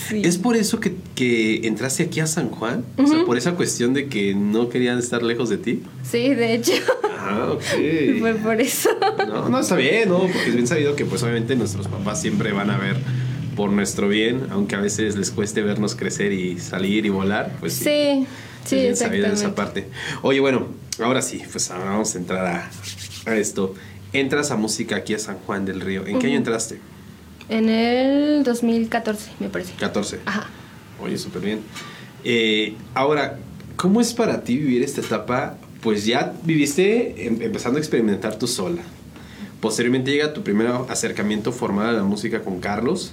Sí.
¿Es por eso que, que entraste aquí a San Juan? O sea, por esa cuestión de que no querían estar lejos de ti.
Sí, de hecho,
Ah, ok.
fue por eso.
No, no está bien, ¿no? Porque es bien sabido que pues obviamente nuestros papás siempre van a ver por nuestro bien, aunque a veces les cueste vernos crecer y salir y volar, pues sí.
Sí, sí,
bien
exactamente.
esa parte. Oye, bueno, ahora sí, pues ahora vamos a entrar a, a esto. Entras a música aquí a San Juan del Río. ¿En qué año entraste?
En el 2014, me parece.
14.
Ajá.
Oye, súper bien. Eh, ahora, ¿cómo es para ti vivir esta etapa? Pues ya viviste em- empezando a experimentar tú sola. Posteriormente llega tu primer acercamiento formal a la música con Carlos.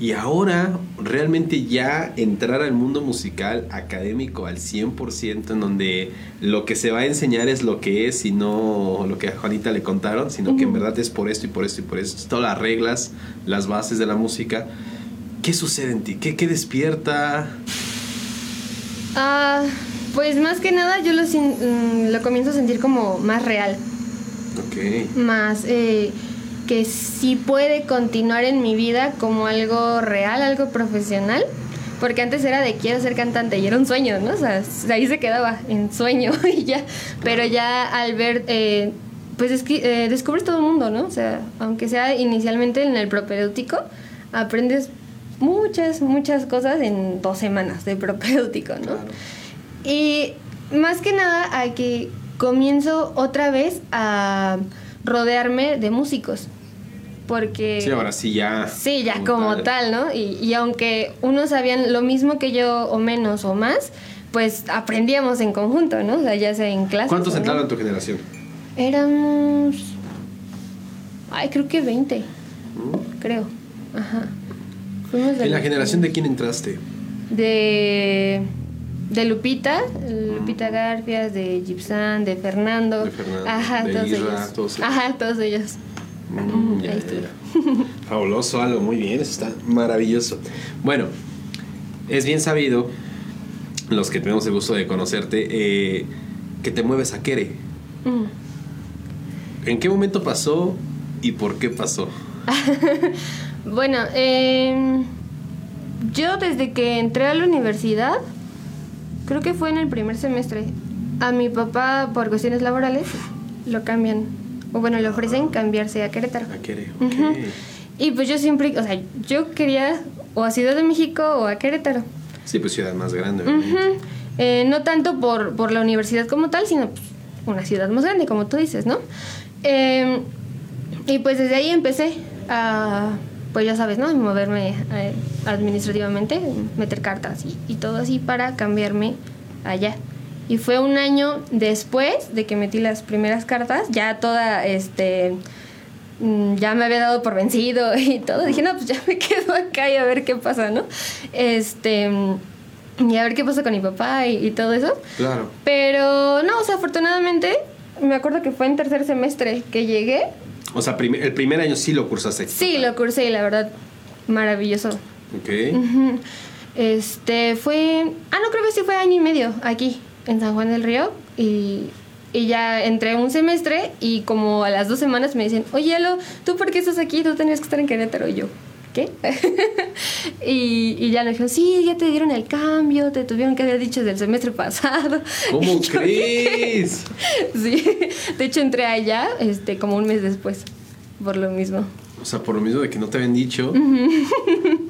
Y ahora realmente ya entrar al mundo musical académico al 100%, en donde lo que se va a enseñar es lo que es y no lo que a Juanita le contaron, sino que en verdad es por esto y por esto y por esto. Todas las reglas, las bases de la música. ¿Qué sucede en ti? ¿Qué, qué despierta?
Ah, Pues más que nada yo lo, mm, lo comienzo a sentir como más real, Más eh, que sí puede continuar en mi vida como algo real, algo profesional. Porque antes era de quiero ser cantante y era un sueño, ¿no? O sea, ahí se quedaba en sueño y ya. Pero ya al ver, eh, pues es que eh, descubres todo el mundo, ¿no? O sea, aunque sea inicialmente en el propedéutico, aprendes muchas, muchas cosas en dos semanas de propedéutico, ¿no?
Claro.
Y más que nada a que comienzo otra vez a rodearme de músicos. Porque...
Sí, ahora sí ya.
Sí, ya como tal, ¿no? Y, y aunque unos sabían lo mismo que yo o menos o más, pues aprendíamos en conjunto, ¿no? O sea, ya sea en clase.
¿Cuántos entraron en tu generación?
Éramos... Ay, creo que 20, creo. Ajá. Fuimos
¿En la generación de quién entraste?
de de Lupita, Lupita Garfias, de Gibson, de Fernando.
De Fernando,
Ajá,
de
todos
Isra,
ellos.
todos ellos.
Ajá, todos ellos.
Mm, ya, ya. Fabuloso, algo muy bien, eso está maravilloso. Bueno, es bien sabido, los que tenemos el gusto de conocerte, eh, que te mueves a Kere.
Mm.
¿En qué momento pasó y por qué pasó?
Bueno, em, yo desde que entré a la universidad, creo que fue en el primer semestre, a mi papá por cuestiones laborales lo cambian, o bueno, le ofrecen cambiarse a Querétaro.
A Kere, ok.
Ujú. Y pues yo siempre, o sea, yo quería o a Ciudad de México o a Querétaro.
Sí, pues ciudad más grande. Obviamente.
Eh, no tanto por, por la universidad como tal, sino pues, una ciudad más grande, como tú dices, ¿no? Eh, y pues desde ahí empecé a, pues ya sabes, ¿no? Moverme eh, administrativamente, meter cartas y, y todo así para cambiarme allá. Y fue un año después de que metí las primeras cartas, ya toda, este, mm, ya me había dado por vencido y todo. Dije, no, pues ya me quedo acá y a ver qué pasa, ¿no? Este, mm, y a ver qué pasa con mi papá y, y todo eso.
Claro.
Pero no, o sea, afortunadamente, me acuerdo que fue en tercer semestre que llegué.
O sea, prim- el primer año sí lo cursaste.
Sí, lo cursé y la verdad, maravilloso.
Ok.
Este, fue... Ah, no, creo que sí fue año y medio aquí, en San Juan del Río. Y, y ya entré un semestre y como a las dos semanas me dicen, oye, Alo, ¿tú por qué estás aquí? Tú tenías que estar en Querétaro. Y yo, ¿qué? y, y ya me dijeron, sí, ya te dieron el cambio, te tuvieron que haber dicho del semestre pasado.
¿Cómo
yo
crees?
Sí, de hecho entré allá este, como un mes después, por lo mismo.
O sea, por lo mismo de que no te habían dicho,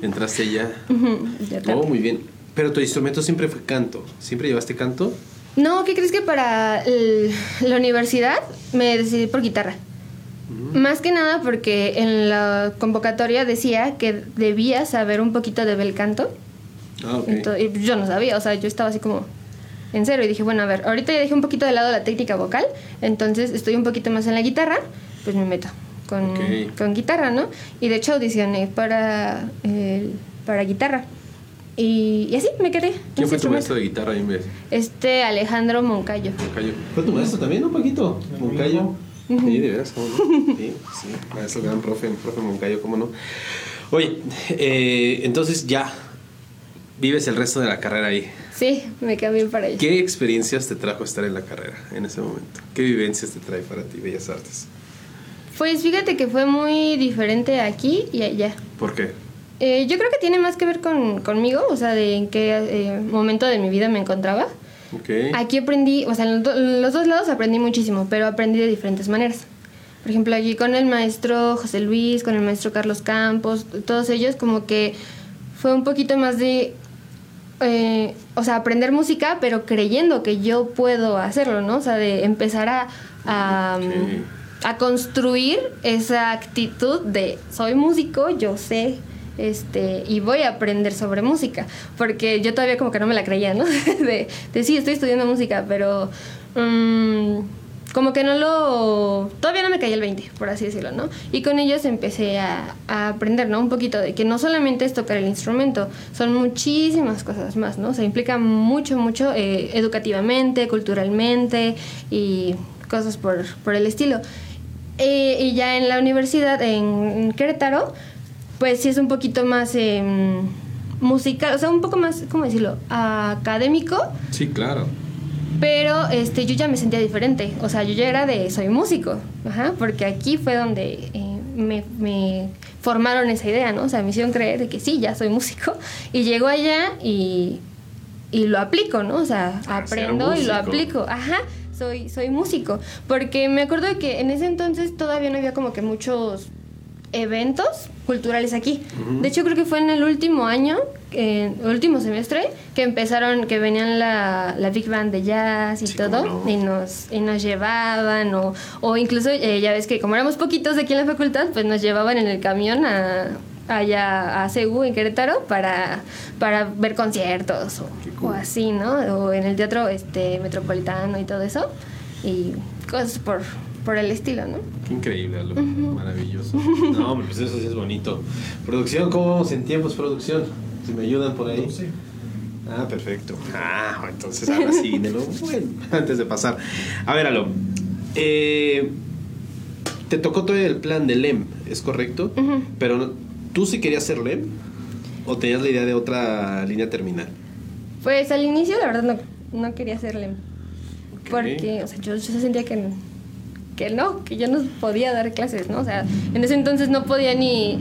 entraste
ya
Oh,
tarde.
muy bien. Pero tu instrumento siempre fue canto. ¿Siempre llevaste canto?
No, ¿qué crees que para el- la universidad me decidí por guitarra? Más que nada porque en la convocatoria decía que debía saber un poquito de bel canto.
Ah, ok.
Ento- y yo no sabía, o sea, yo estaba así como en cero y dije, bueno, a ver, ahorita ya dejé un poquito de lado la técnica vocal, entonces estoy un poquito más en la guitarra, pues me meto con, con guitarra, ¿no? Y de hecho audicioné para, el- para guitarra. Y, y así me quedé.
¿Quién fue tu maestro de guitarra? ahí en vez?
Este Alejandro Moncayo.
Moncayo. ¿Fue tu maestro también, no, Paquito? Moncayo. Sí, de veras, ¿cómo no? Sí, sí, maestro, gran profe, profe Moncayo, ¿cómo no? Oye, eh, entonces ya vives el resto de la carrera ahí.
Sí, me cambié para allá.
¿Qué experiencias te trajo estar en la carrera en ese momento? ¿Qué vivencias te trae para ti Bellas Artes?
Pues fíjate que fue muy diferente aquí y allá.
¿Por qué?
Eh, yo creo que tiene más que ver con, conmigo, o sea, de en qué eh, momento de mi vida me encontraba. Aquí aprendí, o sea, en los, dos lados aprendí muchísimo, pero aprendí de diferentes maneras. Por ejemplo, aquí con el maestro José Luis, con el maestro Carlos Campos, todos ellos como que fue un poquito más de, eh, o sea, aprender música, pero creyendo que yo puedo hacerlo, ¿no? O sea, de empezar a, a construir esa actitud de soy músico, yo sé este y voy a aprender sobre música porque yo todavía como que no me la creía no de, de sí estoy estudiando música pero mm, como que no lo todavía no me caía el 20 por así decirlo no y con ellos empecé a, a aprender no un poquito de que no solamente es tocar el instrumento son muchísimas cosas más no o sea implica mucho mucho eh, educativamente culturalmente y cosas por, por el estilo. Eh, y ya en la universidad en Querétaro, pues sí es un poquito más em, musical, o sea, un poco más, ¿cómo decirlo? Académico.
Sí, claro.
Pero este, yo ya me sentía diferente. O sea, yo ya era de soy músico. Ajá, porque aquí fue donde eh, me, me formaron esa idea, ¿no? O sea, me hicieron creer de que sí, ya soy músico. Y llego allá y, y lo aplico, ¿no? O sea,
Ah,
aprendo y lo aplico. Ajá, soy, soy músico. Porque me acuerdo de que en ese entonces todavía no había como que muchos eventos culturales aquí. De hecho, creo que fue en el último año, eh, último semestre, que empezaron, que venían la, la Big Band de jazz y
Sí,
todo,
no.
y, nos, y nos llevaban, o, o incluso, eh, ya ves que como éramos poquitos de aquí en la facultad, pues nos llevaban en el camión a allá a CEU en Querétaro para, para ver conciertos o,
cool.
o así, ¿no? O en el teatro este metropolitano y todo eso y cosas por, por el estilo, ¿no?
Qué increíble, Aldo. Maravilloso. No, hombre, pues eso sí es bonito. Producción, ¿cómo vamos en tiempos, producción? Si me ayudan por ahí.
Sí.
Ah, perfecto. Ah, entonces ahora sí, de nuevo. Bueno, antes de pasar. A ver, Alo. eh, te tocó todo el plan de LEM, ¿es correcto? Pero ¿tú sí querías ser LEM? ¿O tenías la idea de otra línea terminal?
Pues al inicio la verdad no, no quería hacerle.
Ok.
Porque, o sea, yo, yo sentía que, que no, que yo no podía dar clases, ¿no? O sea, en ese entonces no podía ni,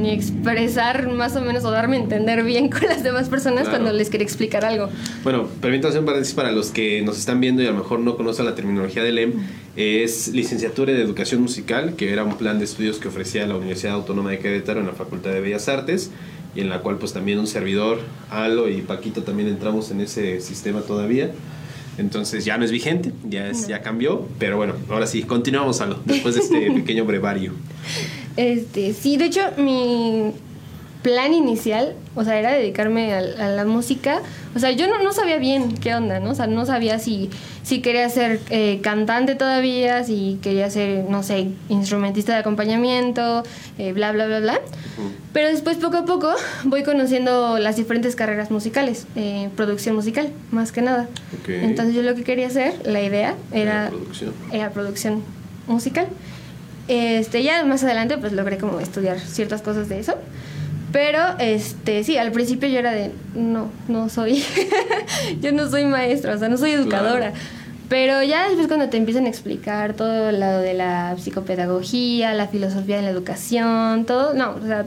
ni expresar más o menos o darme a entender bien con las demás personas
Claro.
cuando les quería explicar algo.
Bueno, permítanme hacer un paréntesis para los que nos están viendo y a lo mejor no conocen la terminología del EM. Es licenciatura de Educación Musical, que era un plan de estudios que ofrecía la Universidad Autónoma de Querétaro en la Facultad de Bellas Artes y en la cual pues también un servidor, Alo y Paquito también entramos en ese sistema todavía. Entonces ya no es vigente, ya, es, ya cambió, pero bueno, ahora sí, continuamos, Alo, después de este pequeño brevario.
Este, sí, de hecho, mi plan inicial, o sea, era dedicarme a, a la música. O sea, yo no, no sabía bien qué onda, ¿no? O sea, no sabía si, si quería ser eh, cantante todavía, si quería ser, no sé, instrumentista de acompañamiento, eh, bla, bla, bla, bla. Pero después, poco a poco, voy conociendo las diferentes carreras musicales, eh, producción musical, más que nada.
Ok.
Entonces, yo lo que quería hacer, la idea era
producción.
era producción musical. Este, ya más adelante pues logré como estudiar ciertas cosas de eso. Pero este, sí, al principio yo era de no, no soy yo no soy maestra, o sea, no soy educadora.
Claro.
Pero ya después cuando te empiezan a explicar todo lo de la psicopedagogía, la filosofía de la educación, todo, no, o sea,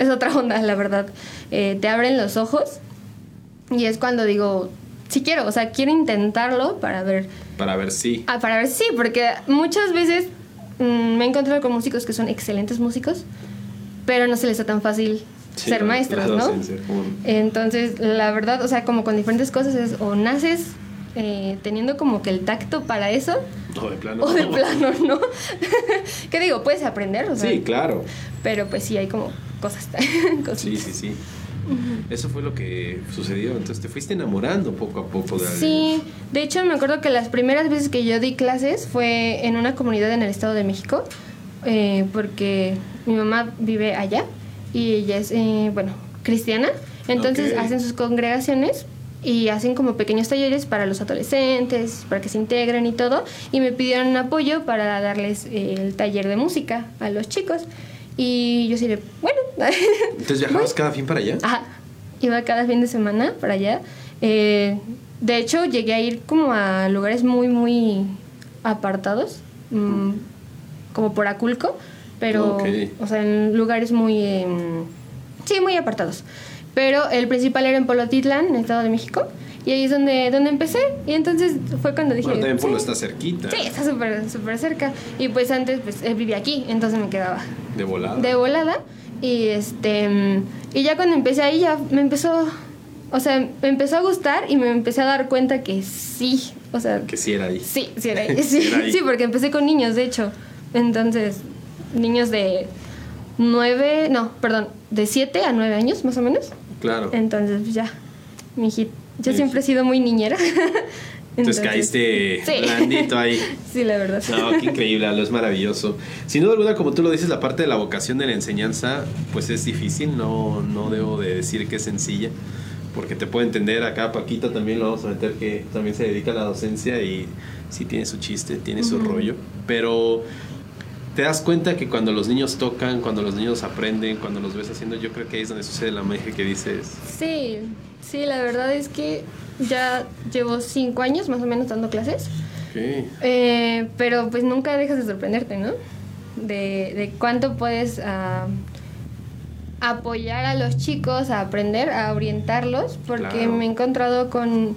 es otra onda, la verdad. Eh, te abren los ojos y es cuando digo, sí quiero, o sea, quiero intentarlo para ver
Para ver si...
Ah, para ver, sí, porque muchas veces mm, me he encontrado con músicos que son excelentes músicos, pero no se les da tan fácil
Sí,
ser maestros, ¿no? Entonces, la verdad, o sea, como con diferentes cosas es o naces eh, teniendo como que el tacto para eso,
No, de plano.
o de
no.
plano, ¿no? ¿Qué digo? Puedes aprender, o sea,
Sí, claro.
pero pues sí hay como cosas. cositas.
Sí, sí, sí. Eso fue lo que sucedió. Entonces te fuiste enamorando poco a poco de
Sí, de hecho me acuerdo que las primeras veces que yo di clases fue en una comunidad en el Estado de México, eh, porque mi mamá vive allá y ella es, eh, bueno, cristiana, entonces
Ok.
hacen sus congregaciones y hacen como pequeños talleres para los adolescentes, para que se integren y todo, y me pidieron apoyo para darles eh, el taller de música a los chicos. Y yo sí bueno,
Entonces viajabas cada fin para allá.
Ajá, iba cada fin de semana para allá. Eh, de hecho, llegué a ir como a lugares muy, muy apartados, mm, como por Aculco, pero,
Ok.
o sea, en lugares muy, em, sí, muy apartados. Pero el principal era en Polotitlán, en el Estado de México, y ahí es donde, donde empecé. Y entonces fue cuando dije...
Bueno, también Polo
sí,
está cerquita.
Sí, está súper, súper cerca. Y pues antes, pues, él vivía aquí, entonces me quedaba
De volada.
de volada y este y ya cuando empecé ahí ya me empezó o sea me empezó a gustar y me empecé a dar cuenta que sí o sea
Que sí era ahí.
sí sí era ahí.
Sí
sí,
era ahí.
sí, porque empecé con niños de hecho entonces niños de nueve no perdón de siete a nueve años más o menos
Claro.
entonces pues, ya mi hijita yo
Mi
siempre he sido muy niñera
Entonces caíste
Sí.
blandito ahí.
sí la verdad
No, qué increíble, Aldo, es maravilloso. Sin duda alguna, como tú lo dices, la parte de la vocación de la enseñanza, pues es difícil, no, no debo de decir que es sencilla, porque te puedo entender, acá Paquita también lo vamos a meter que también se dedica a la docencia y sí tiene su chiste, tiene su
Ujú.
rollo, pero te das cuenta que cuando los niños tocan, cuando los niños aprenden, cuando los ves haciendo, yo creo que ahí es donde sucede la magia que dices.
Sí, Sí, la verdad es que ya llevo cinco años más o menos dando clases.
Ok.
Eh, pero pues nunca dejas de sorprenderte, ¿no? De, de cuánto puedes ah, apoyar a los chicos a aprender, a orientarlos, porque
Claro.
me he encontrado con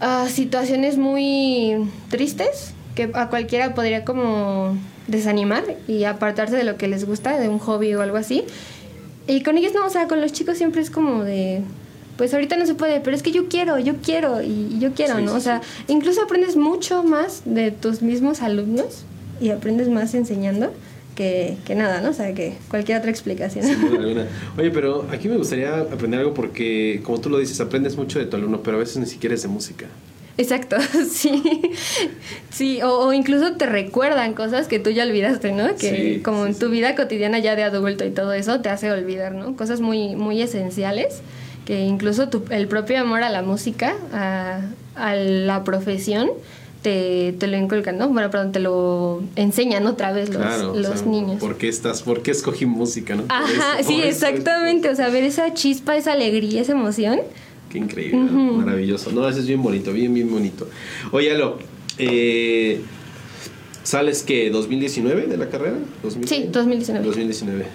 ah, situaciones muy tristes que a cualquiera podría como desanimar y apartarse de lo que les gusta, de un hobby o algo así. Y con ellos no, o sea, con los chicos siempre es como de, pues ahorita no se puede, pero es que yo quiero, yo quiero y yo quiero,
Sí,
¿no?
sí,
o sea, incluso aprendes mucho más de tus mismos alumnos y aprendes más enseñando que, que nada, ¿no? O sea, que cualquier otra explicación.
Alguna. Oye, pero aquí me gustaría aprender algo porque, como tú lo dices, aprendes mucho de tu alumno, pero a veces ni siquiera es de música.
Exacto, sí. Sí, o, o incluso te recuerdan cosas que tú ya olvidaste, ¿no? Que
Sí,
como
sí,
en tu
sí.
vida cotidiana ya de adulto y todo eso te hace olvidar, ¿no? Cosas muy, muy esenciales que incluso tu- el propio amor a la música, a, a la profesión, te, te lo inculcan, ¿no? Bueno, perdón, te lo enseñan otra vez los,
claro. o
los
sea,
niños.
¿Por qué estás? ¿Por qué escogí música, no?
Ajá,
eso,
sí,
por eso,
exactamente. O sea, ver esa chispa, esa alegría, esa emoción.
Qué increíble, maravilloso. No, eso es bien bonito, bien, bien bonito. Oye, Alo, eh, ¿sales que 2019 de la carrera? ¿2020?
Sí, 2019.
2019.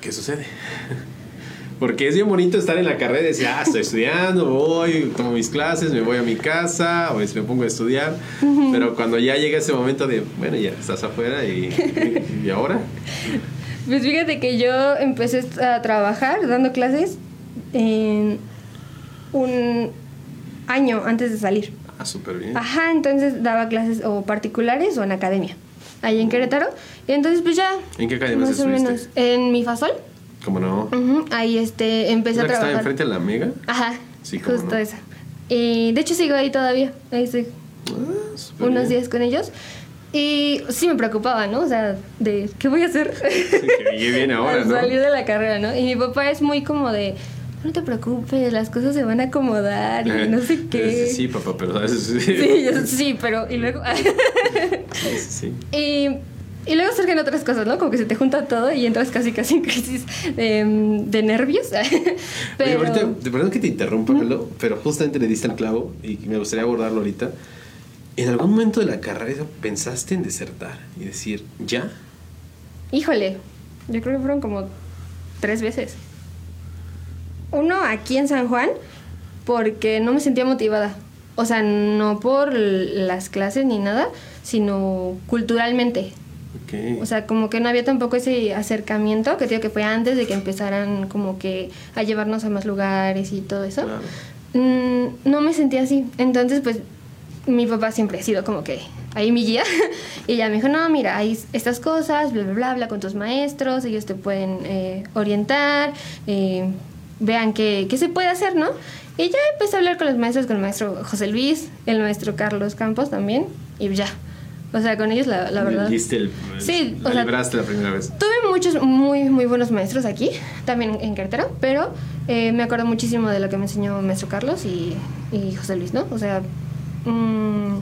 ¿Qué sucede? Porque es bien bonito estar en la carrera y decir, ah, estoy estudiando, voy, tomo mis clases, me voy a mi casa, o me pongo a estudiar. Pero cuando ya llega ese momento de, bueno, ya estás afuera y, y ahora.
Pues fíjate que yo empecé a trabajar dando clases en un año antes de salir.
Ah, súper bien.
Ajá, entonces daba clases o particulares o en academia, ahí en Querétaro. Y entonces pues ya...
¿En qué academia
Más o
estuviste?
menos. En mi fasol.
¿Cómo no?
Ahí este, empecé
¿Es la
a
que
trabajar.
enfrente de la Mega?
Ajá,
Sí, cómo
justo
no.
esa. Y de hecho sigo ahí todavía. Ahí estoy
Ah,
unos
bien.
días con ellos. Y sí me preocupaba, ¿no? O sea, de ¿qué voy a hacer?
que llegue bien ahora, ¿no?
salir de la carrera, ¿no? Y mi papá es muy como de, no te preocupes, las cosas se van a acomodar y no sé qué.
Sí, papá, pero sí.
Sí, yo- sí, pero y luego
Sí,
y, y luego surgen otras cosas, ¿no? Como que se te junta todo y entras casi casi en crisis de, de nervios.
Oye,
pero
ahorita, de verdad que te interrumpa, Carlos, pero justamente le diste el clavo y me gustaría abordarlo ahorita. ¿En algún momento de la carrera pensaste en desertar y decir, ya?
híjole, yo creo que fueron como tres veces. Uno aquí en San Juan porque no me sentía motivada. O sea, no por las clases ni nada, sino culturalmente.
Ok.
O sea, como que no había tampoco ese acercamiento, que digo que fue antes de que empezaran como que a llevarnos a más lugares y todo eso.
Claro.
Mm, no me sentía así. Entonces, pues, mi papá siempre ha sido como que ahí mi guía. y ella me dijo, no, mira, hay estas cosas, bla, bla, bla, habla con tus maestros, ellos te pueden eh, orientar, eh, vean qué, qué se puede hacer, ¿no? Y ya empecé a hablar con los maestros, con el maestro José Luis, el maestro Carlos Campos también, y ya. O sea, con ellos la, la verdad...
Diste el,
Sí,
la
o sea,
libraste la primera vez.
Tuve muchos muy, muy buenos maestros aquí, también en Querétaro, pero eh, me acuerdo muchísimo de lo que me enseñó maestro Carlos y, y José Luis, ¿no? O sea, mm,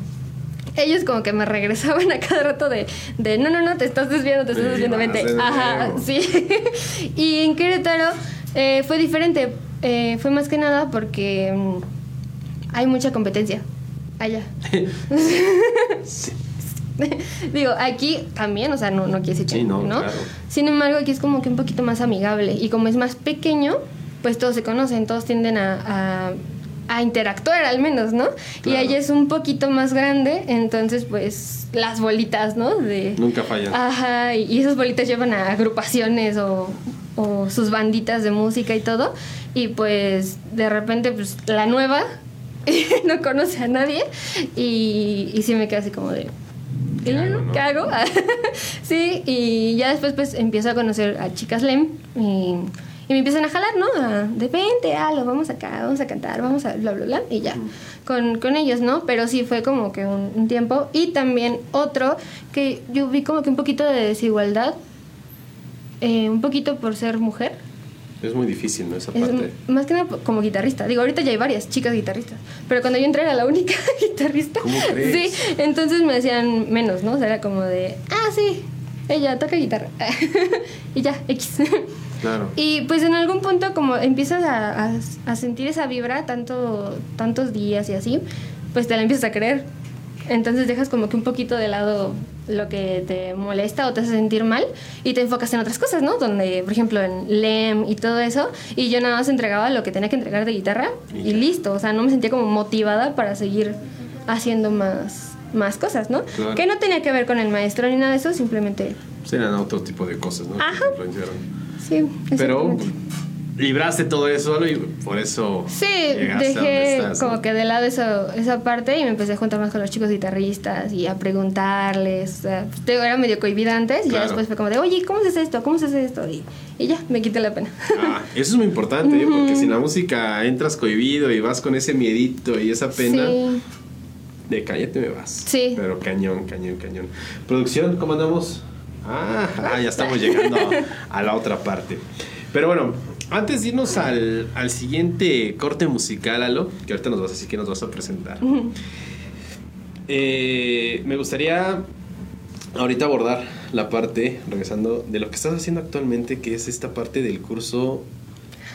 ellos como que me regresaban a cada rato de, de no, no, no, te estás desviando, te estás desviando, vente. Ajá, sí. y en Querétaro eh, fue diferente, eh, fue más que nada porque mm, hay mucha competencia allá.
Sí.
Digo, aquí también, o sea, no, no quiere decir que
Sí, no,
no.
claro.
Sin embargo, aquí es como que un poquito más amigable. Y como es más pequeño, pues todos se conocen, todos tienden a, a, a interactuar al menos, ¿no? Y allá es un poquito más grande, entonces pues las bolitas, ¿no? De,
Nunca fallan.
Ajá, y y esas bolitas llevan a agrupaciones o, o sus banditas de música y todo. Y pues de repente, pues la nueva no conoce a nadie y, y sí me queda así como de...
¿Qué
¿y luego
hago, no?
¿Qué hago? sí, y ya después pues empiezo a conocer a chicas LEM y, y me empiezan a jalar, ¿no? A, de vente, lo vamos acá, vamos a cantar, vamos a bla, bla, bla, y ya, con, con ellos, ¿no? Pero sí fue como que un, un tiempo. Y también otro que yo vi como que un poquito de desigualdad, eh, un poquito por ser mujer.
Es muy difícil, ¿no? Esa
Es
parte.
más que nada como guitarrista. Digo, ahorita ya hay varias chicas guitarristas. Pero cuando yo entré era la única guitarrista.
¿Cómo crees?
Sí, entonces me decían menos, ¿no? O sea, era como de, ah, sí, ella toca guitarra. y ya, X. Claro.
Y pues en algún punto como empiezas a, a- a sentir esa vibra tanto, tantos días y así, pues te la empiezas a creer. Entonces dejas como que un poquito de lado lo que te molesta o te hace sentir mal y te enfocas en otras cosas, ¿no? Donde, por ejemplo, en LEM y todo eso, y yo nada más entregaba lo que tenía que entregar de guitarra
Y
listo, o sea, no me sentía como motivada para seguir haciendo más, más cosas, ¿no?
Claro.
Que no tenía que ver con el maestro ni nada de eso, simplemente,
Serán otro tipo de cosas, ¿no?
Ajá.
influenciaron.
sí.
Pero. Libraste todo eso solo y por eso
Sí, dejé
estás,
como
¿no?
que de lado eso, esa parte y me empecé a juntar más con los chicos guitarristas y a preguntarles. O sea, pues, digo, era medio cohibida antes y ya después fue como de, oye, ¿cómo se hace esto? ¿Cómo se hace esto? Y, y ya, me quité la pena.
Ah, eso es muy importante, ¿eh? porque si en la música entras cohibido y vas con ese miedito y esa pena,
Sí.
de cállate me vas.
Sí.
Pero cañón, cañón, cañón. Producción, ¿cómo andamos? Ah, ah, ya estamos llegando a la otra parte. Pero bueno, antes de irnos al, al siguiente corte musical, Alo, que ahorita nos vas a decir que nos vas a presentar. eh, me gustaría ahorita abordar la parte, regresando, de lo que estás haciendo actualmente, que es esta parte del curso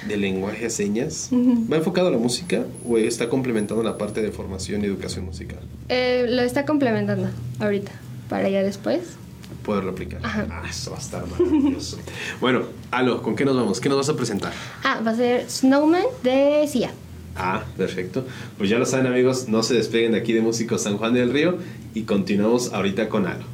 de lenguaje a señas. ¿Va enfocado a la música o está complementando la parte de formación y educación musical?
Eh, lo está complementando ahorita, para ya después.
Poderlo aplicar.
Ajá.
Ah, eso va a estar maravilloso. bueno, Alo, ¿con qué nos vamos? ¿Qué nos vas a presentar?
Ah, va a ser Snowman de Sia.
Ah, perfecto. Pues ya lo saben amigos, no se despeguen de aquí de Músicos San Juan del Río y continuamos ahorita con Alo.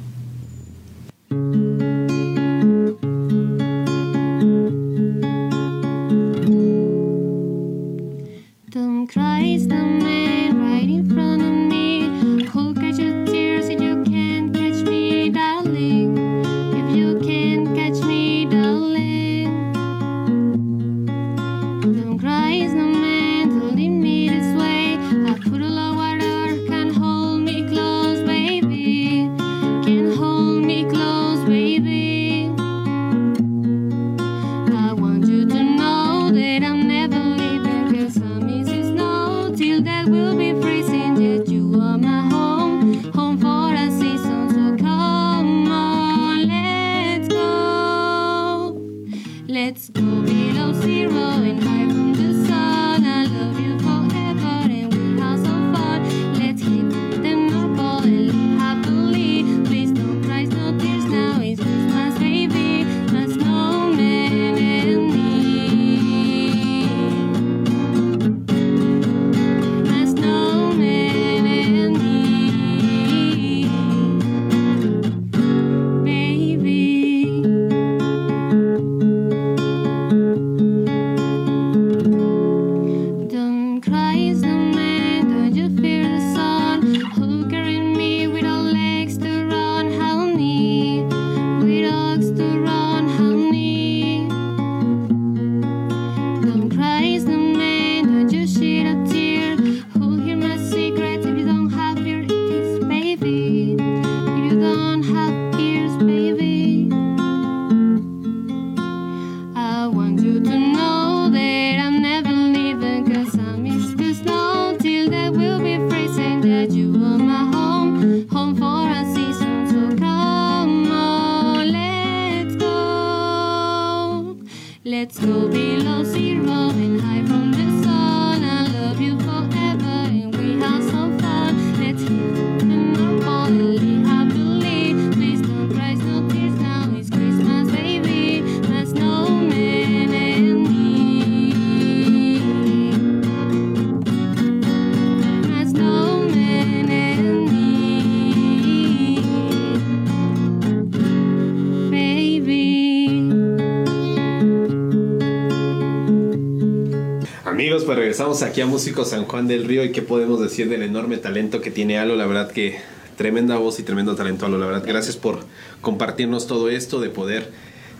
Aquí a Músicos San Juan del Río y qué podemos decir del enorme talento que tiene Alo, la verdad que tremenda voz y tremendo talento Alo, la verdad gracias por compartirnos todo esto, de poder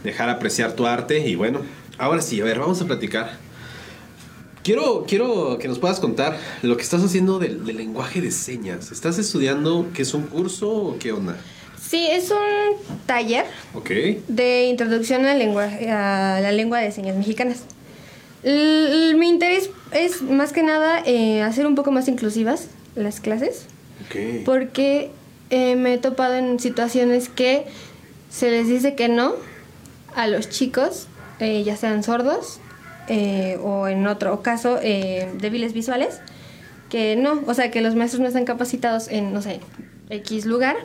dejar apreciar tu arte y bueno, ahora sí, a ver, vamos a platicar. Quiero, quiero que nos puedas contar lo que estás haciendo del, del lenguaje de señas. ¿Estás estudiando qué es un curso o qué onda?
Sí, es un taller
Ok.
de introducción a la lengua, a la lengua de señas mexicanas. L- mi interés es más que nada eh, hacer un poco más inclusivas las clases, porque eh, me he topado en situaciones que se les dice que no a los chicos
eh, ya sean sordos eh, o en otro caso débiles visuales, que no, o sea, que los maestros no están capacitados en, no sé, X lugar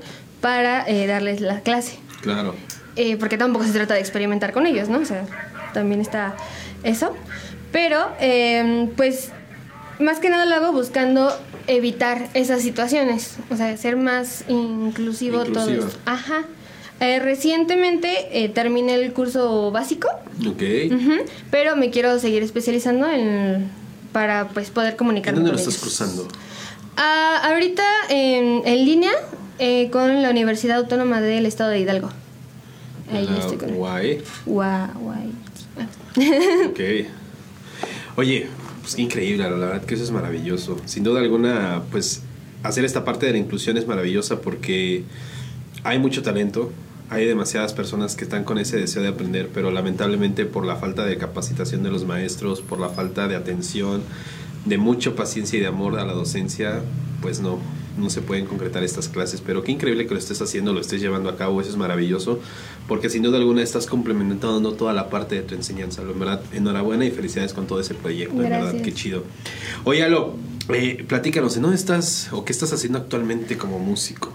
para eh, darles la clase.
Claro.
Eh, porque tampoco se trata de experimentar con ellos, ¿no? O sea, también está eso. Pero, eh, pues, más que nada lo hago buscando evitar esas situaciones, o sea, ser más inclusivo
Inclusiva.
todos. Ajá. Eh, recientemente eh, terminé el curso básico,
Ok.
pero me quiero seguir especializando en para pues poder
¿En
comunicarme
dónde lo estás cursando?
Ah, ahorita en, en línea eh, con la Universidad Autónoma del Estado de Hidalgo. Ahí
Ah,
estoy con
guay.
Guau, guay.
Ok. Oye, pues qué increíble, la verdad que eso es maravilloso. Sin duda alguna, pues hacer esta parte de la inclusión es maravillosa porque hay mucho talento, hay demasiadas personas que están con ese deseo de aprender, pero lamentablemente por la falta de capacitación de los maestros, por la falta de atención, de mucha paciencia y de amor a la docencia, pues no, no se pueden concretar estas clases. Pero qué increíble que lo estés haciendo, lo estés llevando a cabo, eso es maravilloso, porque sin duda alguna estás complementando toda la parte de tu enseñanza. En verdad, enhorabuena y felicidades con todo ese proyecto, en verdad, qué chido. Oye, Alo, eh, platícanos, ¿en dónde estás o qué estás haciendo actualmente como músico?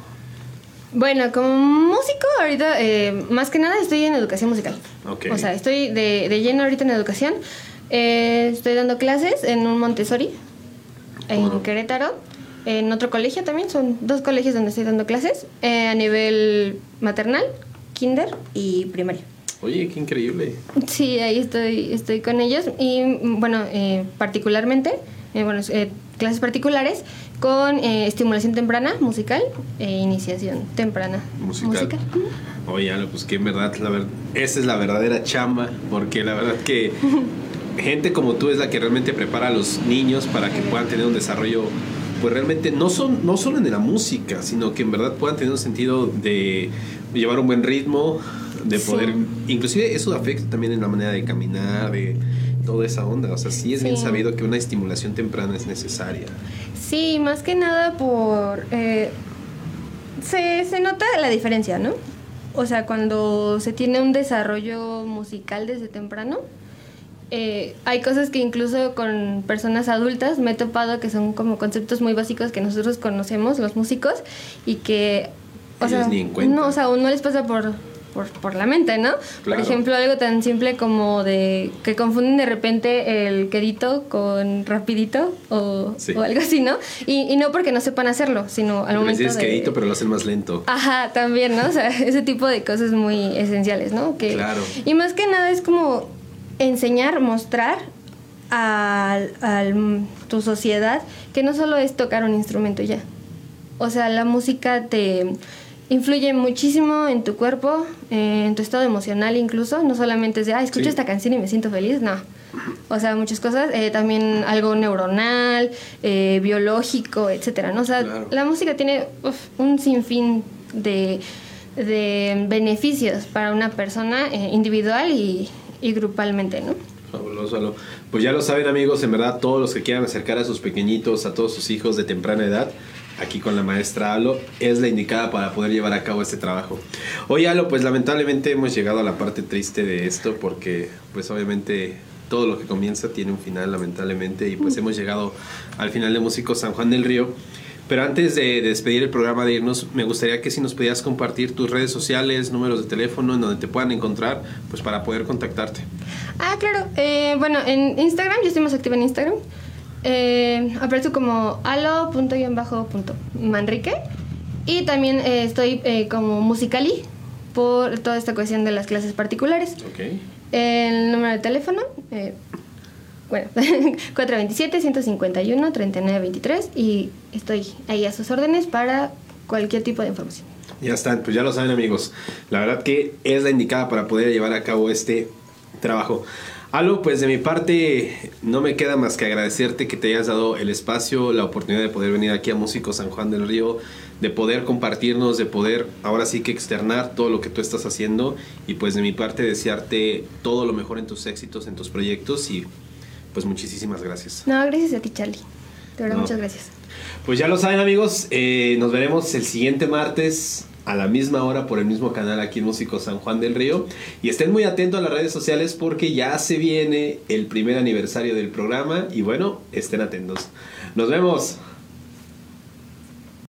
Bueno, como músico, ahorita eh, más que nada estoy en educación musical.
Ok.
O sea, estoy de, de lleno ahorita en educación. Eh, estoy dando clases en un Montessori, en. Querétaro, en otro colegio también. Son dos colegios donde estoy dando clases, eh, a nivel maternal, kinder y primaria.
Oye, qué increíble.
Sí, ahí estoy, estoy con ellos y bueno, eh, particularmente, eh, bueno, eh, clases particulares con eh, estimulación temprana musical e iniciación temprana
Musical. Oye, Alo, pues que en verdad, la ver- esa es la verdadera chamba, porque la verdad que gente como tú es la que realmente prepara a los niños para que puedan tener un desarrollo, pues realmente no, son, no solo en la música, sino que en verdad puedan tener un sentido de llevar un buen ritmo, de
Sí.
poder, inclusive eso afecta también en la manera de caminar, de toda esa onda, o sea, sí es bien sabido que una estimulación temprana es necesaria.
Sí, más que nada por... eh, se, se nota la diferencia, ¿no? O sea, cuando se tiene un desarrollo musical desde temprano, eh, hay cosas que incluso con personas adultas me he topado que son como conceptos muy básicos que nosotros conocemos, los músicos, y que... O
Ellos
sea,
ni
no, o sea, aún no les pasa por, por, por la mente, ¿no?
Claro.
Por ejemplo, algo tan simple como de que confunden de repente el quedito con rapidito o,
Sí.
o algo así, ¿no? Y, y no porque no sepan hacerlo, sino al momento
dices
de...
quedito, pero lo hacen más lento.
Ajá, también, ¿no? O sea, ese tipo de cosas muy esenciales, ¿no? Que,
Claro.
Y más que nada es como enseñar, mostrar a tu sociedad que no solo es tocar un instrumento ya. O sea, la música te influye muchísimo en tu cuerpo, en tu estado emocional incluso. No solamente es de, ah, escucho
Sí.
esta canción y me siento feliz, no. O sea, muchas cosas. eh, también algo neuronal, eh, biológico, etcétera, ¿no? O sea,
Claro.
la música tiene uf, un sinfín de, de beneficios para una persona eh, individual y, y grupalmente, ¿no?
Fabuloso, Alo. Pues ya lo saben amigos, en verdad todos los que quieran acercar a sus pequeñitos, a todos sus hijos de temprana edad, aquí con la maestra Alo, es la indicada para poder llevar a cabo este trabajo. Oye Alo, pues lamentablemente hemos llegado a la parte triste de esto porque pues obviamente todo lo que comienza tiene un final lamentablemente y pues hemos llegado al final de Músicos San Juan del Río. Pero antes de, de despedir el programa de irnos, me gustaría que si nos pudieras compartir tus redes sociales, números de teléfono en donde te puedan encontrar, pues para poder contactarte.
Ah, claro. eh, bueno, en Instagram, yo estoy más activa en Instagram. Eh, aparezco como alo.manrique. Y también eh, estoy eh, como musicali por toda esta cuestión de las clases particulares.
Ok.
El número de teléfono, eh, bueno, 427-151-3923 y estoy ahí a sus órdenes para cualquier tipo de información.
Ya están, pues ya lo saben amigos. La verdad que es la indicada para poder llevar a cabo este trabajo. Alo, pues de mi parte no me queda más que agradecerte que te hayas dado el espacio, la oportunidad de poder venir aquí a Músico San Juan del Río, de poder compartirnos, de poder ahora sí que externar todo lo que tú estás haciendo y pues de mi parte desearte todo lo mejor en tus éxitos, en tus proyectos y pues muchísimas gracias.
No, gracias a ti, Charlie. De verdad,
No.
muchas gracias.
Pues ya lo saben amigos, eh, nos veremos el siguiente martes a la misma hora por el mismo canal aquí en Músico San Juan del Río. Y estén muy atentos a las redes sociales porque ya se viene el primer aniversario del programa y bueno, estén atentos. Nos vemos.